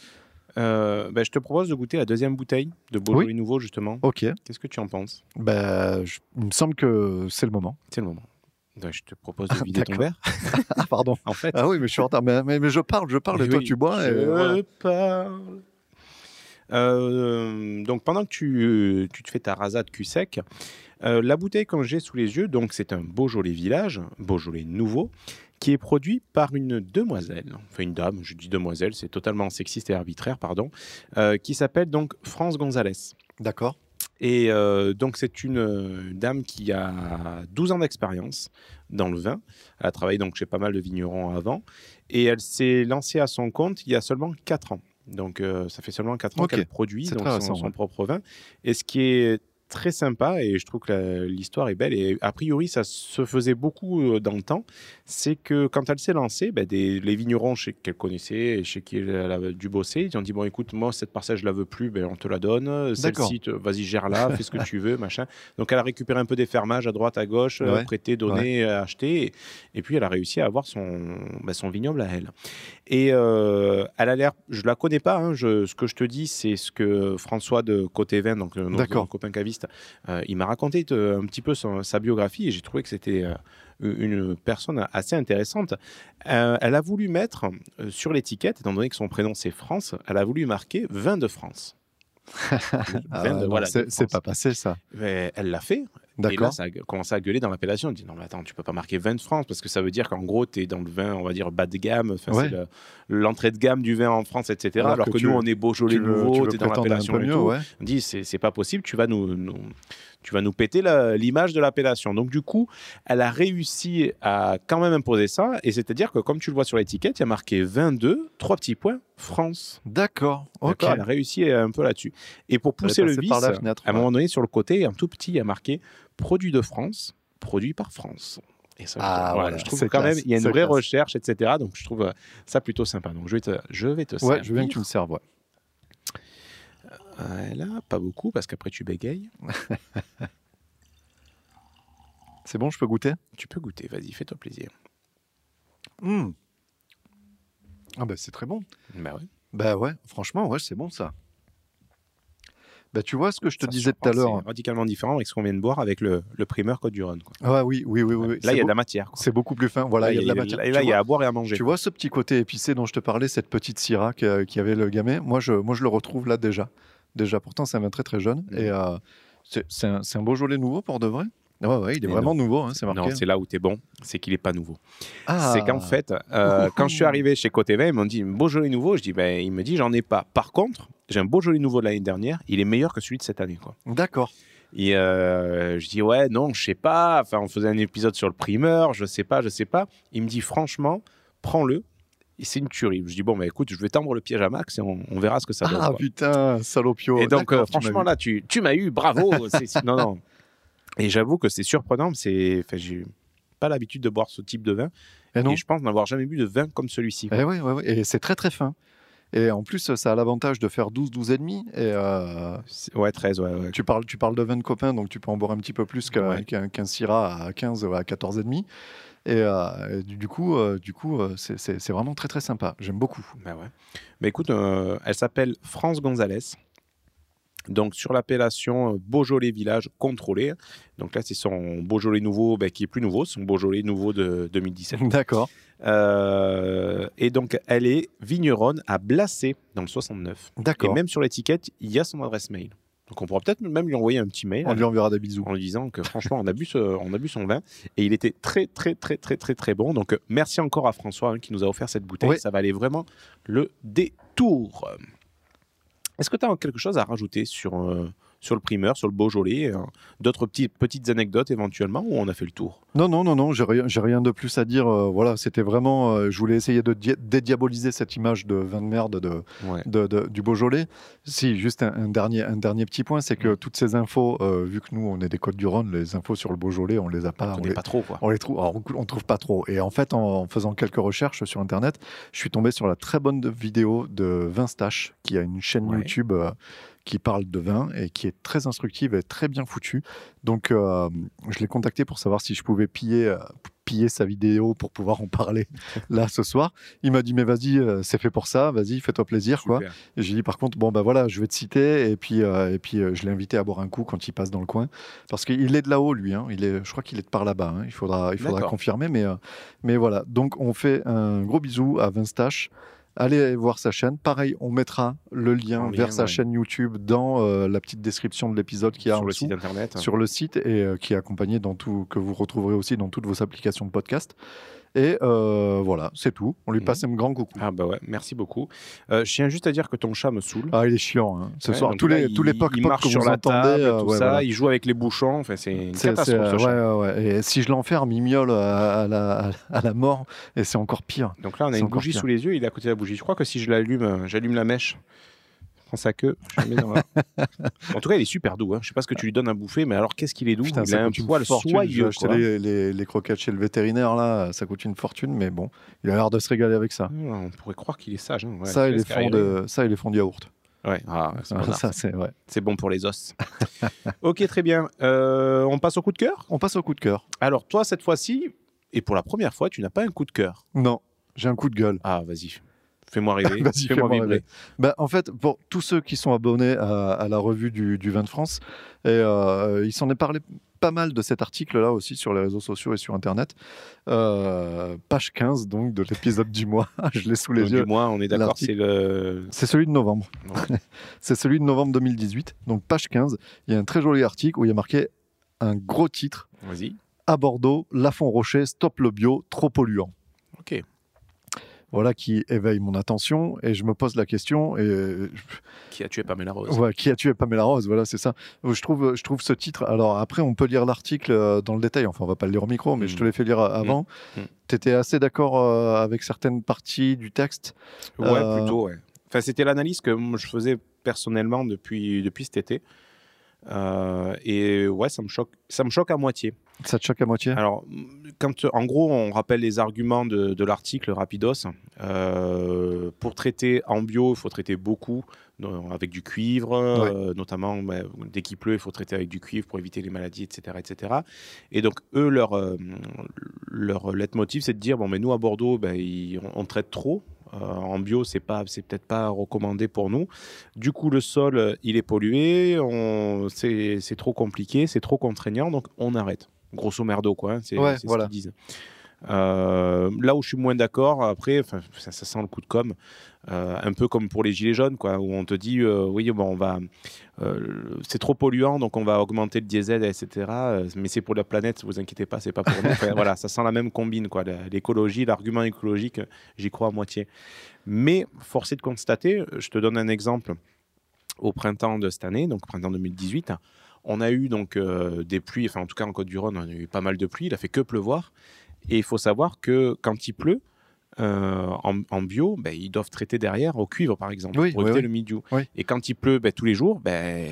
Euh, ben, je te propose de goûter la deuxième bouteille de Beaujolais Nouveau, justement.
ok.
Qu'est-ce que tu en penses?
Je- il me semble que c'est le moment.
C'est le moment. Ben, je te propose de vider ton verre.
Ah, pardon.
En fait,
Ah oui, mais je suis en retard. Mais, mais- mais je parle, je parle, et toi
Oui,
tu bois. et
Je
voilà.
parle. Euh, donc pendant que tu, tu te fais ta rasade cul sec, euh, la bouteille que j'ai sous les yeux, donc c'est un Beaujolais village, Beaujolais nouveau, qui est produit par une demoiselle, enfin une dame, je dis demoiselle, c'est totalement sexiste et arbitraire, pardon, euh, qui s'appelle donc France Gonzalez.
D'accord.
Et euh, donc, c'est une euh, dame qui a 12 ans d'expérience dans le vin. Elle a travaillé donc chez pas mal de vignerons avant. Et elle s'est lancée à son compte il y a seulement 4 ans. Donc, euh, ça fait seulement 4 ans qu'elle produit donc, son, son propre vin. Et ce qui est très sympa, et je trouve que l'histoire est belle, et a priori, ça se faisait beaucoup euh, dans le temps, c'est que quand elle s'est lancée, ben, des, les vignerons chez- qu'elle connaissait et chez qui elle a dû bosser, ils ont dit, bon, écoute, moi, cette parcelle, je la veux plus, ben, on te la donne.
D'accord.
Celle-ci, vas-y, gère-la, fais ce que tu veux, machin. Donc, elle a récupéré un peu des fermages à droite, à gauche, euh,
Ouais.
prêté, donné, euh, acheté. Et, et puis, elle a réussi à avoir son, ben, son vignoble à elle. Et euh, elle a l'air, je la connais pas, hein, je- ce que je te dis, c'est ce que François de Côté Vin, donc euh, notre copain caviste, euh, il m'a raconté euh, un petit peu son- sa biographie et j'ai trouvé que c'était euh, une personne assez intéressante. Euh, elle a voulu mettre euh, sur l'étiquette, étant donné que son prénom c'est France, elle a voulu marquer vin de France.
Ah,
voilà,
c'est pas passé ça.
Mais elle l'a fait. Et là, ça a commencé à gueuler dans l'appellation. On dit non, mais attends, tu peux pas marquer vin de France parce que ça veut dire qu'en gros, tu es dans le vin, on va dire bas de gamme.
Ouais.
C'est l'entrée de gamme du vin en France, etc. Alors,
Alors
que, nous,
veux-
on est Beaujolais nouveau, tu es dans l'appellation
ouais.
On dit c'est pas possible, tu vas nous, nous- tu vas nous péter l'image de l'appellation. Donc du coup, elle a réussi à quand même imposer ça, et c'est-à-dire que comme tu le vois sur l'étiquette, il y a marqué 22, trois petits points, France.
D'accord. Ok.
Elle a réussi un peu là-dessus. Et pour pousser le
la fenêtre,
à un moment donné, sur le côté, un tout petit, il y a marqué produit de France, produit par France. Et ça, je-
Ah,
voilà,
voilà,
je trouve quand
classe,
même, il y a une vraie
classe.
recherche, etc. Donc je trouve euh, ça plutôt sympa. Donc je vais te, je vais te
Ouais, je veux bien
servir.
que tu me serves. ouais.
Voilà, pas beaucoup parce qu'après tu bégayes.
C'est bon, je peux goûter?
Tu peux goûter, vas-y, fais-toi plaisir.
Hmm. Ah bah c'est très bon.
Bah ouais.
Bah ouais, franchement, ouais, c'est bon ça. Bah tu vois ce que je te
Ça
disais tout à l'heure.
C'est radicalement différent avec ce qu'on vient de boire avec le, le primeur Côte du Rhône. quoi.
Ah oui, oui, oui, oui. oui.
Là, il y a
beau-
de la matière.
C'est beaucoup plus fin. Voilà,
Là,
il y a de la matière.
là, il y
vois-
a à boire et à manger.
Tu vois ce petit côté épicé dont je te parlais, cette petite syrah qui, avait le gamet Moi je, moi, je le retrouve là déjà. Déjà, pourtant, c'est un vin très très jeune.
Mhm.
Et euh, c'est c'est un, un Beaujolais nouveau pour de vrai? Ouais, ouais, il est vraiment nouveau, hein, c'est marqué.
Non, c'est là où tu es bon, c'est qu'il n'est pas nouveau.
Ah.
C'est qu'en fait, euh, quand je suis arrivé chez Côté Vin, ils m'ont dit Beaujolais nouveau. Je dis, ben, il me dit, j'en ai pas. Par contre, j'ai un Beaujolais nouveau de l'année dernière, il est meilleur que celui de cette année. Quoi.
D'accord.
Et euh, je dis, ouais, non, je sais pas. Enfin, on faisait un épisode sur le primeur, je sais pas, je sais pas. Il me dit, franchement, prends-le. Et c'est une tuerie. Je dis, bon, bah, écoute, je vais tendre le piège à Max et on, on verra ce que ça donne.
Ah
quoi.
putain, salopio.
Et donc, euh, franchement, là, tu, tu m'as eu, bravo. Non, non. Et j'avoue que c'est surprenant. C'est, enfin, j'ai pas l'habitude de boire ce type de vin.
Et non
Et je pense n'avoir jamais bu de vin comme celui-ci. quoi.
Eh ouais, ouais, ouais. Et c'est très très fin. Et en plus, ça a l'avantage de faire 12, 12 et demi. Et euh,
Ouais, 13, ouais. ouais.
tu, parles, tu parles de vin de copain, donc tu peux en boire un petit peu plus qu'un
Ouais.
Syrah à 15 ou à 14 et demi. Et, euh, et du coup, euh, du coup euh, c'est- vraiment très très sympa. J'aime beaucoup.
Bah ouais. Mais écoute, euh, elle s'appelle France Gonzalez. Donc sur l'appellation euh, Beaujolais Village contrôlé. Donc là, c'est son Beaujolais nouveau ben, qui est plus nouveau, son Beaujolais nouveau de 2017.
D'accord.
Euh, et donc elle est vigneronne à Blacé dans le 69. Et
D'accord.
même sur l'étiquette, il y a son adresse mail. Donc on pourra peut-être même lui envoyer un petit mail.
On lui enverra des bisous.
en lui disant que franchement on a bu ce- on a bu son vin et il était très très très très très très bon donc euh, merci encore à François hein, qui nous a offert cette bouteille
Oui.
ça valait vraiment le détour Est-ce que tu as quelque chose à rajouter sur, euh, sur le primeur, sur le Beaujolais euh, D'autres petites, petites anecdotes éventuellement ou on a fait le tour?
Non, non, non, non, j'ai rien, rien de plus à dire. euh, voilà, c'était vraiment. euh, je voulais essayer de dia- dédiaboliser cette image de vin de merde de,
Ouais.
de- de- du Beaujolais. Si, juste un, un dernier, un dernier petit point, c'est que toutes ces infos, euh, vu que nous, on est des Côtes-du-Rhône, les infos sur le Beaujolais, on les a pas.
On
on les-
pas trop quoi.
on les trouve, on, on trouve pas trop. Et en fait, en, en faisant quelques recherches sur Internet, je suis tombé sur la très bonne vidéo de Vinstache, qui a une chaîne
Ouais.
YouTube euh, qui parle de vin et qui est très instructive et très bien foutue. Donc, euh, je l'ai contacté pour savoir si je pouvais piller, euh, piller sa vidéo pour pouvoir en parler là ce soir. Il m'a dit, mais vas-y, euh, c'est fait pour ça, vas-y, fais-toi plaisir. Quoi. Et j'ai dit par contre, bon ben voilà, je vais te citer et puis euh, et puis euh, je l'ai invité à boire un coup quand il passe dans le coin parce qu'il est de là-haut lui, hein. il est, je crois qu'il est de par là-bas. hein. Il faudra il faudra
D'accord.
confirmer, mais mais voilà. Donc on fait un gros bisou à Vinstache. Allez voir sa chaîne. Pareil, on mettra le lien
En lien,
vers sa
ouais.
chaîne YouTube dans euh, la petite description de l'épisode qu'il y a
sur
en
le
dessous
site internet.
sur le site et euh, qui est accompagné dans tout que vous retrouverez aussi dans toutes vos applications de podcast. Et euh, voilà, c'est tout. On lui
Mhm.
passe un grand coucou.
Ah bah ouais, merci beaucoup. Euh, je tiens juste à dire que ton chat me saoule.
Ah, il est chiant. hein. Ce
Ouais,
soir, tous
là,
les
il,
tous les poc
il
poc
marche
que
sur la table,
euh,
tout
ouais,
ça,
voilà.
il joue avec les bouchons, enfin c'est une catastrophe ce chat.
ouais. Et si je l'enferme, il miaule à, à la, à la mort et c'est encore pire.
Donc là on a une bougie
pire.
sous les yeux, il est à côté de la bougie. Je crois que si je l'allume, j'allume la mèche, prends sa queue, je la mets dans la- En tout cas il est super doux, hein. je sais pas ce que tu lui donnes à bouffer, mais alors qu'est-ce qu'il est doux,
Putain,
il a un poil.
J'ai
soyeux.
les, les- les croquettes chez le vétérinaire là, ça coûte une fortune, mais bon, il a l'air de se régaler avec ça.
Ah, On pourrait croire qu'il est sage. hein. Ouais,
ça, les fonds
carrément.
de, ça et les fonds de yaourt.
Ouais, ah,
Ah, ouais.
c'est bon pour les os. ok, très bien. Euh, on passe au coup de cœur?
On passe au coup de cœur.
Alors toi cette fois-ci, et pour la première fois, tu n'as pas un coup de cœur.
Non, j'ai un coup de gueule.
Ah vas-y, fais-moi rêver,
Vas-y,
fais-moi
fais-moi
vibrer.
Ben, en fait, pour tous ceux qui sont abonnés à, à la revue du, du vin de France, et, euh, il s'en est parlé pas mal de cet article-là aussi sur les réseaux sociaux et sur Internet. Euh, page 15 donc de l'épisode du mois. Je l'ai sous les yeux.
du moins, on est d'accord, c'est le...
C'est celui de novembre.
Ouais.
C'est celui de novembre 2018. Donc page 15, il y a un très joli article où il y a marqué un gros titre
Vas-y.
à Bordeaux, Lafont Rocher, stop le bio, trop polluant.
Ok.
Voilà qui éveille mon attention et je me pose la question et euh,
Qui a tué Pamela Rose
Ouais, qui a tué Pamela Rose Voilà, c'est ça. Je trouve, je trouve ce titre. Alors après, on peut lire l'article euh, dans le détail. Enfin, on va pas le lire au micro, mais je te
Mm.
l'ai fait lire a- avant.
Mm.
Tu étais assez d'accord euh, avec certaines parties du texte.
Ouais,
Euh,
plutôt, ouais. Enfin, c'était l'analyse que je faisais personnellement depuis, depuis cet été. Euh, et ouais, ça me choque, ça me choque à moitié.
Ça te choque à moitié?
Alors, quand, en gros, on rappelle les arguments de, de l'article Rapidos. Euh, pour traiter en bio, il faut traiter beaucoup avec du cuivre, euh, notamment bah, dès qu'il pleut, il faut traiter avec du cuivre pour éviter les maladies, etc. etc. Et donc, eux, leur, leur leitmotiv, c'est de dire bon, mais nous à Bordeaux, ben, ils- on, on traite trop. Euh, en bio, c'est pas, c'est peut-être pas recommandé pour nous. Du coup, le sol, euh, il est pollué, on, c'est, c'est trop compliqué, c'est trop contraignant, donc on arrête. Grosso merdo, quoi. hein, c'est,
Ouais,
c'est
voilà.
ce qu'ils disent. Euh, là où je suis moins d'accord, après, ça, ça sent le coup de com, euh, un peu comme pour les gilets jaunes, quoi, où on te dit, euh, oui, bon, on va, c'est trop polluant, donc on va augmenter le diesel, etc. Mais c'est pour la planète, vous inquiétez pas, c'est pas pour nous. Enfin, voilà, ça sent la même combine, quoi. L'écologie, l'argument écologique, j'y crois à moitié. Mais force est de constater, je te donne un exemple. Au printemps de cette année, donc printemps 2018, on a eu donc des pluies, enfin en tout cas en Côte-du-Rhône, on a eu pas mal de pluie, il a fait que pleuvoir. Et il faut savoir que quand il pleut, euh, en, en bio, ben, ils doivent traiter derrière au cuivre, par exemple,
Oui,
pour éviter
oui.
le mildiou.
Oui.
Et quand il pleut ben, tous les jours, ben,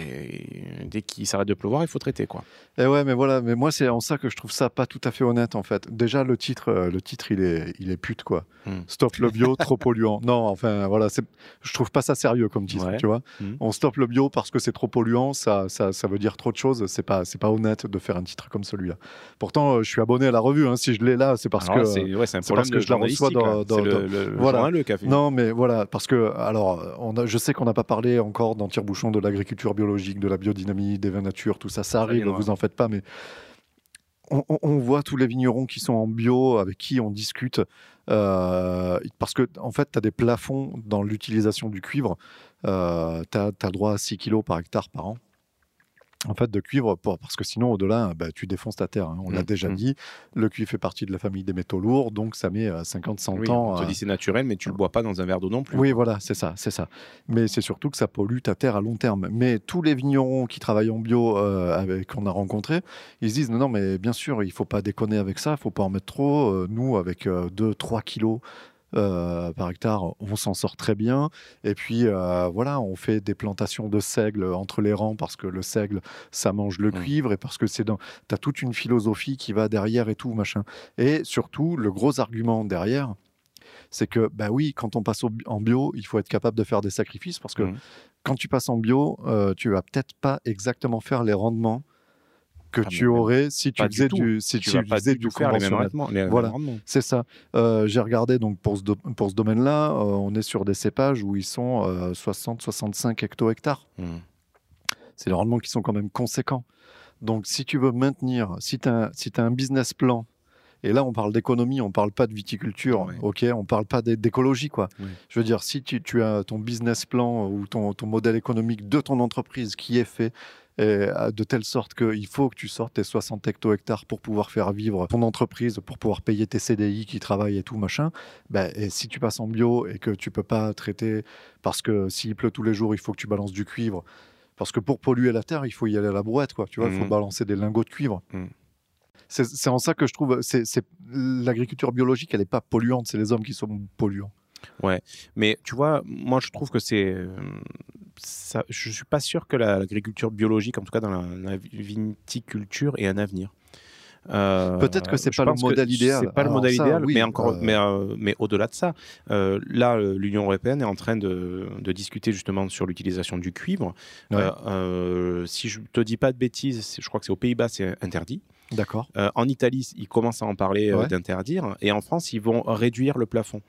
dès qu'il s'arrête de pleuvoir, il faut traiter. Quoi.
Et ouais, mais voilà, mais moi c'est en ça que je trouve ça pas tout à fait honnête en fait. Déjà le titre, euh, le titre il est, il est pute quoi.
Hmm.
Stop le bio, trop polluant. Non, enfin voilà, je trouve pas ça sérieux comme titre,
Ouais.
tu vois.
Hmm.
On stoppe le bio parce que c'est trop polluant, ça, ça, ça veut dire trop de choses. C'est pas, pas honnête de faire un titre comme celui-là. Pourtant, euh, je suis abonné à la revue. hein. Si je l'ai là, c'est parce
Alors
que
ouais, un
parce que je la reçois dans- dans-
le,
voilà.
fait.
Non, mais voilà, parce que, alors, on a, je sais qu'on n'a pas parlé encore dans Tire-Bouchon de l'agriculture biologique, de la biodynamie, des vins nature, tout ça, ça arrive, vous en faites pas, mais on, on- on voit tous les vignerons qui sont en bio, avec qui on discute, euh, parce que, en fait, tu as des plafonds dans l'utilisation du cuivre, euh, tu as, droit à 6 kilos par hectare par an. En fait, de cuivre, pour, parce que sinon, au-delà, bah, tu défonces ta terre. hein. On l'a
Mm,
déjà
mm.
dit. Le cuivre fait partie de la famille des métaux lourds, donc ça met euh, 50-100
Oui,
ans.
on te dit c'est naturel, mais tu le bois pas dans un verre d'eau non plus.
Oui, voilà, c'est ça, c'est ça. Mais c'est surtout que ça pollue ta terre à long terme. Mais tous les vignerons qui travaillent en bio, euh, qu'on a rencontrés, ils se disent non, non, mais bien sûr, il faut pas déconner avec ça, il faut pas en mettre trop. Euh, nous, avec 2-3 kilos. Euh, par hectare, on s'en sort très bien. Et puis euh, voilà, on fait des plantations de seigle entre les rangs parce que le seigle, ça mange le
Mm.
cuivre et parce que c'est dans. T'as toute une philosophie qui va derrière et tout machin. Et surtout, le gros argument derrière, c'est que, bah oui, quand on passe en bio, il faut être capable de faire des sacrifices parce que
Mhm.
quand tu passes en bio, euh, tu vas peut-être pas exactement faire les rendements que
Ah,
tu aurais si tu faisais du, si
Tu
tu faisais
du
du conventionnel. Voilà. C'est ça. Euh, J'ai regardé donc pour ce, pour ce domaine-là, euh, on est sur des cépages où ils sont 60-65 hecto-hectares.
Mm.
C'est des rendements qui sont quand même conséquents. Donc, si tu veux maintenir, si tu as, si t'as un business plan, et là, on parle d'économie, on parle pas de viticulture,
Ouais.
ok On parle pas d'é- d'écologie, quoi. Je veux dire, si tu, tu as ton business plan ou ton, ton modèle économique de ton entreprise qui est fait et, euh, de telle sorte qu'il faut que tu sortes tes 60 hecto-hectares pour pouvoir faire vivre ton entreprise, pour pouvoir payer tes CDI qui travaillent et tout, machin, ben, et si tu passes en bio et que tu peux pas traiter, parce que s'il pleut tous les jours, il faut que tu balances du cuivre, parce que pour polluer la terre, il faut y aller à la brouette, quoi. Tu vois, il faut
Mhm.
balancer des lingots de cuivre.
Mhm.
C'est en ça que je trouve, c'est c'est- l'agriculture biologique, elle n'est pas polluante, c'est les hommes qui sont polluants.
Mais tu vois, moi je trouve que c'est. euh, Ça, je suis pas sûr que la- l'agriculture biologique, en tout cas dans la, la viticulture, ait un avenir. Euh,
Peut-être que c'est pas le modèle idéal.
C'est pas le modèle
ça,
idéal,
oui,
mais encore,
euh,
mais, euh, mais au-delà de ça, là, l'Union européenne est en train de, de discuter justement sur l'utilisation du cuivre.
Ouais.
Si je te dis pas de bêtises, je crois que c'est aux Pays-Bas, c'est interdit.
D'accord.
Euh, en Italie, ils commencent à en parler euh, d'interdire, et en France, ils vont réduire le plafond.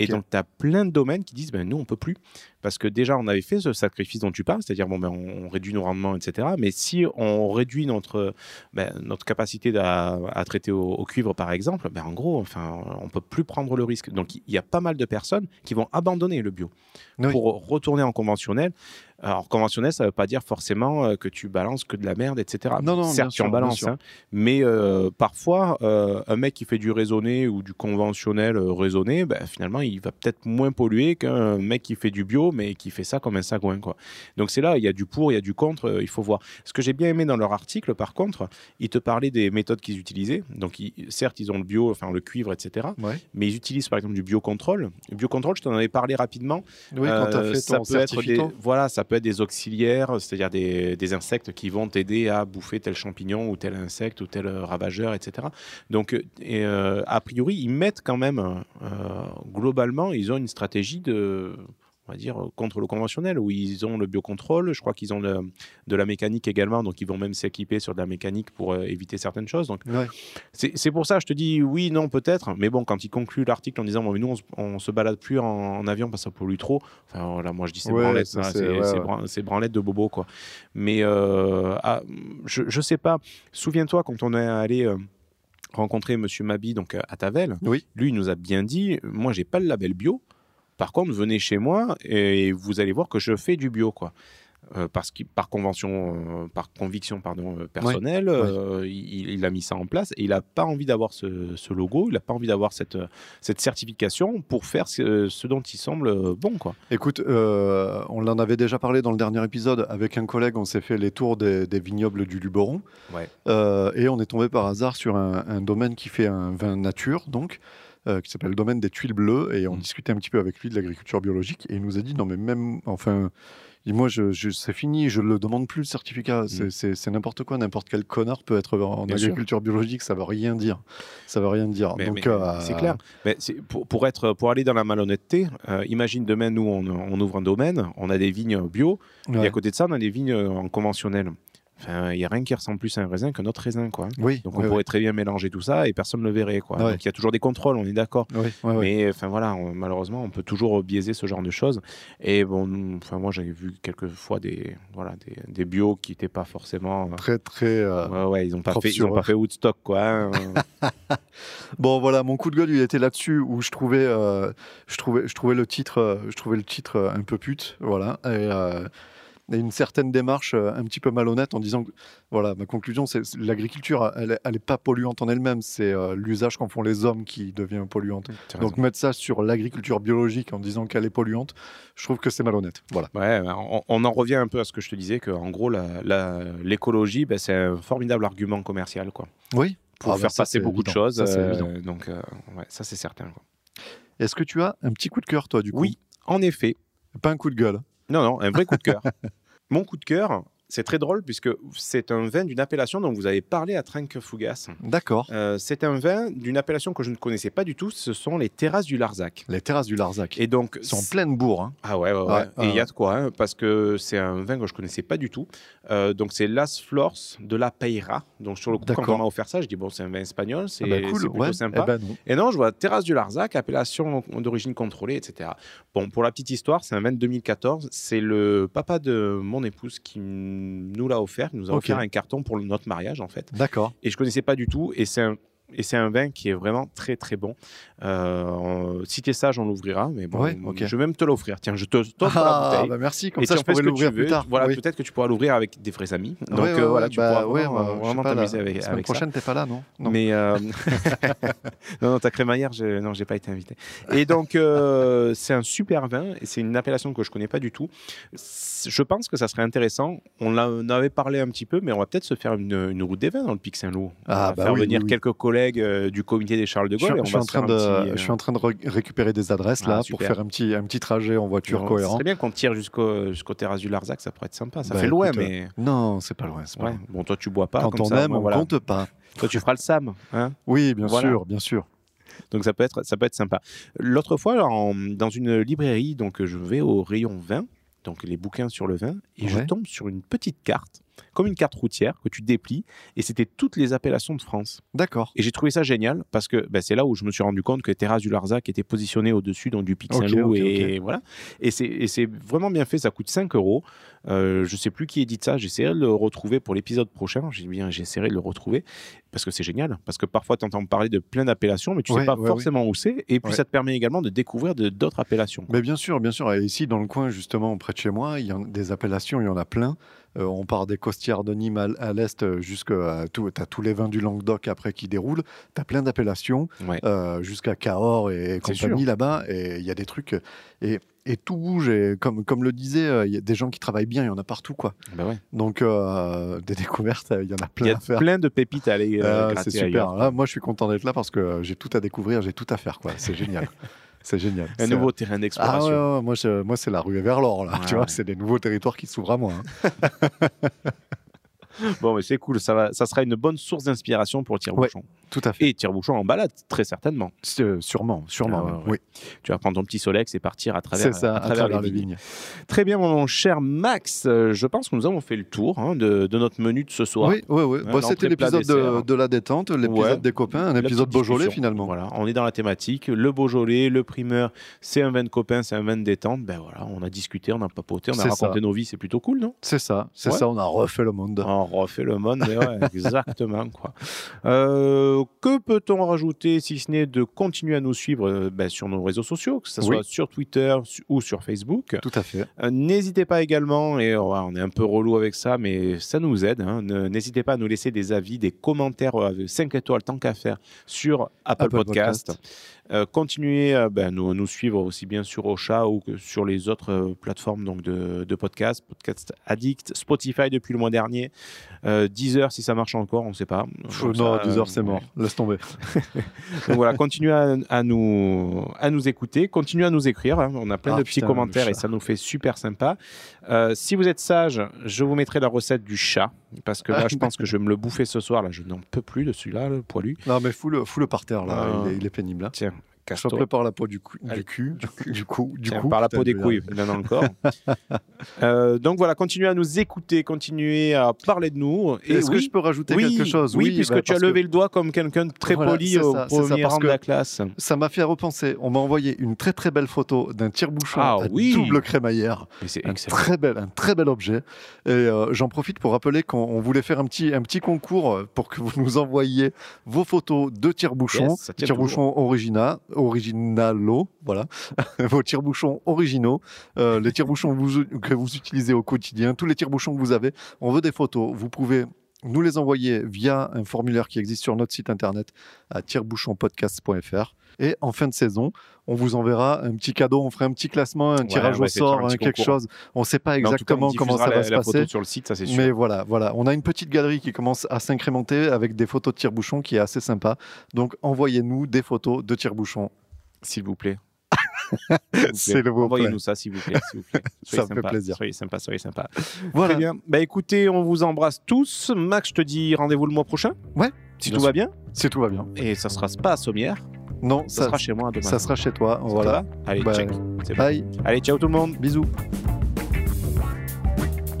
Et donc, tu as plein de domaines qui disent, ben, nous, on peut plus. Parce que déjà, on avait fait ce sacrifice dont tu parles, c'est-à-dire, bon, ben, on, réduit nos rendements, etc. Mais si on réduit notre, ben, notre capacité à, à traiter au, au cuivre, par exemple, ben, en gros, enfin, on peut plus prendre le risque. Donc, il y a pas mal de personnes qui vont abandonner le bio
Oui.
pour retourner en conventionnel. Alors, conventionnel, ça veut pas dire forcément euh, que tu balances que de la merde, etc.
Non, non,
Certes, tu en balances, hein, mais euh, parfois, euh, un mec qui fait du raisonné ou du conventionnel euh, raisonné, ben, finalement, il va peut-être moins polluer qu'un mec qui fait du bio, mais qui fait ça comme un sagouin. Quoi. Donc c'est là, il y a du pour, il y a du contre, euh, il faut voir. Ce que j'ai bien aimé dans leur article, par contre, ils te parlaient des méthodes qu'ils utilisaient. Donc ils- certes, ils ont le bio, enfin le cuivre, etc.
Ouais.
Mais ils utilisent par exemple du biocontrôle. Le biocontrôle, je t'en avais parlé rapidement.
Oui, quand tu as
Euh,
fait
ça
ton
peut être des, voilà, ça peut être des auxiliaires, c'est-à-dire des, insectes qui vont t'aider à bouffer tel champignon ou tel insecte ou tel euh, ravageur, etc. Donc, euh, euh, a priori, ils mettent quand même, globalement, ils ont une stratégie de, on va dire, euh, contre le conventionnel, où ils ont le biocontrôle, je crois qu'ils ont le- de la mécanique également, donc ils vont même s'équiper sur de la mécanique pour euh, éviter certaines choses. Donc,
Ouais.
c'est pour ça, je te dis oui, non, peut-être. Mais bon, quand il conclut l'article en disant bon, mais nous, on, on se balade plus en, en avion parce que ça pollue trop. Enfin, voilà, moi, je dis c'est
Ouais,
branlette. hein,
c'est- ouais,
bran- branlette de bobo, quoi. Mais euh, ah, je, je sais pas. Souviens-toi, quand on est allé. euh, rencontrer Monsieur Mabi donc à Tavel,
Oui.
lui il nous a bien dit moi j'ai pas le label bio par contre venez chez moi et vous allez voir que je fais du bio quoi Euh, parce que par convention, euh, par conviction pardon euh, personnelle, il, il a mis ça en place et il n'a pas envie d'avoir ce, ce logo, il n'a pas envie d'avoir cette, cette certification pour faire ce, ce dont il semble bon quoi.
Écoute, on en avait déjà parlé dans le dernier épisode. Avec un collègue, on s'est fait les tours des, des vignobles du Luberon.
Ouais.
Et on est tombé par hasard sur un, un domaine qui fait un vin nature, donc, euh, qui s'appelle le domaine des tuiles bleues. Et on
Mm.
discutait un petit peu avec lui de l'agriculture biologique. Et il nous a dit non, mais même, enfin. Moi, je, je- c'est fini, je ne le demande plus le certificat. C'est- C'est n'importe quoi, n'importe quel connard peut être en
Mm. Sûr.
agriculture biologique, ça ne veut rien dire. Ça veut rien dire.
Mais-
Donc, euh,
c'est clair. Mais c'est- pour, pour, être, pour aller dans la malhonnêteté, euh, imagine demain, nous, on, on ouvre un domaine, on a des vignes bio, et à côté de ça, on a des vignes en conventionnel. Enfin, il n'y a rien qui ressemble plus à un raisin que notre raisin, quoi.
Oui,
Donc on pourrait très bien mélanger tout ça et personne ne le verrait, quoi. Donc il y a toujours des contrôles, on est d'accord. Mais enfin voilà, on- malheureusement, on peut toujours biaiser ce genre de choses. Et bon, enfin moi j'avais vu quelques fois des voilà des, des bios qui n'étaient pas forcément. euh,
Très, très. euh,
Ouais, ouais, ils ont pas fait, ils
sur
ont pas fait Woodstock, quoi. hein.
Bon voilà, mon coup de gueule, il était là-dessus où je trouvais, euh, je trouvais, je trouvais le titre, je trouvais le titre un peu pute, voilà. Et, euh, une certaine démarche euh, un petit peu malhonnête en disant que, voilà, ma conclusion, c'est que l'agriculture, elle n'est pas polluante en elle-même, c'est euh, l'usage qu'en font les hommes qui devient polluante. Donc mettre ça sur l'agriculture biologique en disant qu'elle est polluante, je trouve que c'est malhonnête. Voilà.
Ouais, on, on, en revient un peu à ce que je te disais, qu'en gros, l'écologie, ben, c'est un formidable argument commercial. Quoi.
Oui.
Pour
Ah, bah,
faire
ça,
passer beaucoup de choses.
Ça,
euh, donc, euh, ouais, ça, c'est certain.
Est-ce que tu as un petit coup de cœur, toi, du coup?
Oui, en effet.
Pas un coup de gueule.
Non, non, un vrai coup de cœur. Mon coup de cœur, c'est très drôle puisque c'est un vin d'une appellation dont vous avez parlé à Trinque Fougas.
D'accord.
Euh, c'est un vin d'une appellation que je ne connaissais pas du tout. Ce sont les terrasses du Larzac.
Les terrasses du Larzac.
Et donc,
Ils sont en pleine bourre. hein.
Ah ouais, ouais, ouais. Et il y a de quoi, hein, parce que c'est un vin que je connaissais pas du tout. Euh, donc c'est Las Flores de la Peira. Donc sur le coup, quand on m'a offert ça, je dis bon, c'est un vin espagnol, c'est
Ah bah, cool.
c'est plutôt
ouais.
sympa.
Eh ben non.
Et non, je vois Terrasse du Larzac, appellation d'origine contrôlée, etc. Bon, pour la petite histoire, c'est un vin de 2014. C'est le papa de mon épouse qui nous l'a offert. Il nous a
Ok.
offert un carton pour notre mariage, en fait.
D'accord.
Et je connaissais pas du tout. Et c'est un, et c'est un vin qui est vraiment très très bon. Euh, si tu es sage, on l'ouvrira. Mais bon,
Ouais,
je vais même te l'offrir. Tiens, je te t'offre la
Ah,
bouteille.
bah merci, comme
et
ça je pourrais l'ouvrir plus tard.
Voilà,
Oui.
peut-être que tu pourras l'ouvrir avec des vrais amis. Donc
Ouais, ouais,
euh, voilà, tu
bah,
pourras vraiment,
bah,
vraiment
la
t'amuser avec,
semaine
avec
prochaine, t'es pas là, non, non.
Mais euh, non, non, ta crémaillère, je... non, j'ai pas été invité. Et donc, euh, c'est un super vin. et C'est une appellation que je connais pas du tout. Je pense que ça serait intéressant. On l'a- en avait parlé un petit peu, mais on va peut-être se faire une, une route des vins dans le Pic Saint-Loup.
Ah, bah
faire venir quelques collègues euh, du comité des Charles de
Je suis,
Gaulle. et on
je suis
va
en train de,
un petit, euh,
je suis en train de re- récupérer des adresses
Ah,
là pour faire un petit, un petit trajet en voiture cohérent.
serait bien qu'on tire jusqu'au jusqu'au terrasse du Larzac, ça pourrait être sympa. Ça
Bah,
fait loin, mais
Non, c'est pas loin. c'est pas
ouais.
loin.
Bon, toi, tu bois pas.
Quand
comme
on
ça,
aime,
moi,
on
voilà.
compte pas.
Toi, tu feras le Sam. Hein
Oui, bien
Voilà.
sûr, bien sûr.
Donc ça peut être, ça peut être sympa. L'autre fois, en- dans une librairie, donc je vais au rayon vin, donc les bouquins sur le vin, et je tombe sur une petite carte, comme une carte routière que tu déplies, et c'était toutes les appellations de France.
D'accord.
Et j'ai trouvé ça génial parce que ben, c'est là où je me suis rendu compte que Terrasse du Larzac était positionné au-dessus donc, du Pic Saint-Loup. et voilà. Et c'est- vraiment bien fait, ça coûte 5 euros. Euh, je sais plus qui édite ça, j'essaierai de le retrouver pour l'épisode prochain. J'ai bien, j'essaierai de le retrouver parce que c'est génial. Parce que parfois, tu entends parler de plein d'appellations, mais tu
Ouais,
sais pas
ouais,
forcément où c'est. Et puis, ça te permet également de découvrir de- d'autres appellations.
Mais bien sûr, bien sûr. Et ici, dans le coin, justement, près de chez moi, il y a des appellations, il y en a plein. Euh, on part des Costières de Nîmes à, à l'est euh, jusqu'à tout. As tous les vins du Languedoc après qui déroulent. Tu as plein d'appellations
Ouais.
euh, jusqu'à Cahors et compagnie là-bas. Et il y a des trucs. Et, et tout bouge. Et comme, comme le disait, euh, il y a des gens qui travaillent bien, il y en a partout. quoi.
Bah ouais.
Donc, euh, des découvertes, il y en a
Il
plein
y a
à faire.
plein de pépites à aller euh,
c'est super. Là, moi, je suis content d'être là parce que euh, j'ai tout à découvrir, j'ai tout à faire. quoi. C'est génial. c'est génial.
Un nouveau terrain
ah
d'exploration.
ouais, ouais, moi, je- moi c'est la rue vers l'or là. Tu vois, c'est des nouveaux territoires qui s'ouvrent à moi. hein.
Bon, mais c'est cool. Ça, va, ça sera une bonne source d'inspiration pour le tire-bouchon.
Tout à fait.
Et tire-bouchon en balade, très certainement.
Euh, sûrement, sûrement.
Ah ouais.
Oui,
Tu vas prendre ton petit Solex et partir à travers,
ça,
à travers les vignes. Très bien, mon cher Max. euh, Je pense que nous avons fait le tour hein, de, de notre menu de ce soir.
Oui, oui, oui.
Ouais,
Bah, c'était l'épisode de, la détente, l'épisode
Ouais.
des copains, un épisode Beaujolais
discussion.
finalement.
Voilà, on est dans la thématique. Le Beaujolais, le primeur, c'est un vin de copain, c'est un vin de détente. Ben voilà, on a discuté, on a papoté, on a raconté
ça.
nos vies, c'est plutôt cool, non?
C'est ça, c'est
Ouais.
ça, on a refait le monde.
On refait le monde, mais ouais, exactement. Quoi. Euh, que peut-on rajouter si ce n'est de continuer à nous suivre euh, ben, sur nos réseaux sociaux, que ce soit
Oui.
sur Twitter su- ou sur Facebook?
Tout à fait.
Euh, N'hésitez pas également, et oh, on est un peu relou avec ça, mais ça nous aide. hein, N'hésitez pas à nous laisser des avis, des commentaires euh, 5 étoiles tant qu'à faire sur Apple,
Apple
Podcast.
Podcast.
Euh, continuez à ben, nous, nous suivre aussi bien sur Ocha ou que sur les autres euh, plateformes donc de, de podcast, Podcast Addict, Spotify depuis le mois dernier, euh, Deezer si ça marche encore, on ne sait pas.
Pff, non,
ça,
10
euh,
heures, c'est mort. Laisse tomber.
donc voilà, continuez à, à nous, à nous écouter, continuez à nous écrire. hein. On a plein
Ah,
de petits
putain,
commentaires et ça nous fait super sympa. Euh, si vous êtes sage, je vous mettrai la recette du chat parce que là, je pense que je vais me le bouffer ce soir. Là, je n'en peux plus de celui-là, le poilu.
Non, mais fous-le, par terre là,
Ah.
il, est, il est pénible. Là.
Tiens,
Te prépare la peau du, cou, du cul, du cou, du
Tiens,
cou.
par la peau des couilles, il en a encore. Euh, donc voilà, continuez à nous écouter, continuez à parler de nous.
Est-ce que je peux rajouter
oui,
quelque chose
Oui, puisque
bah,
tu as
que-
levé le doigt comme quelqu'un de très
Voilà,
poli au
ça,
premier rang de la classe.
Ça m'a fait repenser. On m'a envoyé une très très belle photo d'un tire-bouchon
Ah
à double crémaillère.
C'est
très bel, un très bel objet. Et euh, j'en profite pour rappeler qu'on on voulait faire un petit, un petit concours pour que vous nous envoyiez vos photos de tire-bouchon,
Yes,
tire-bouchon original, originalo, voilà, vos tire-bouchons originaux, euh, les tire-bouchons que vous utilisez au quotidien, tous les tire-bouchons que vous avez. On veut des photos. Vous pouvez nous les envoyer via un formulaire qui existe sur notre site internet à tirebouchonpodcast.fr. Et en fin de saison, on vous enverra un petit cadeau, on fera un petit classement, un tirage au sort, hein, quelque chose. On ne sait pas exactement comment ça va se passer.
sur le site, ça c'est sûr.
Mais voilà, voilà, on a une petite galerie qui commence à s'incrémenter avec des photos de tire-bouchons qui est assez sympa. Donc envoyez-nous des photos de tire-bouchons.
S'il vous plaît.
C'est le
Envoyez-nous ça, s'il vous plaît. Vous plaît.
ça me fait plaisir.
Soyez sympa, soyez sympa.
Voilà.
Très bien. Bah écoutez, on vous embrasse tous. Max, je te dis rendez-vous le mois prochain.
Ouais.
Si tout va bien.
Si tout va bien.
Et ça sera pas à Sommières.
Non,
ça, sera chez moi demain.
Ça sera chez toi. voilà.
Allez,
Bah,
check. C'est bon.
Bye.
Allez, ciao tout le monde.
Bisous.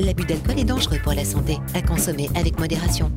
L'abus d'alcool est dangereux pour la santé, à consommer avec modération.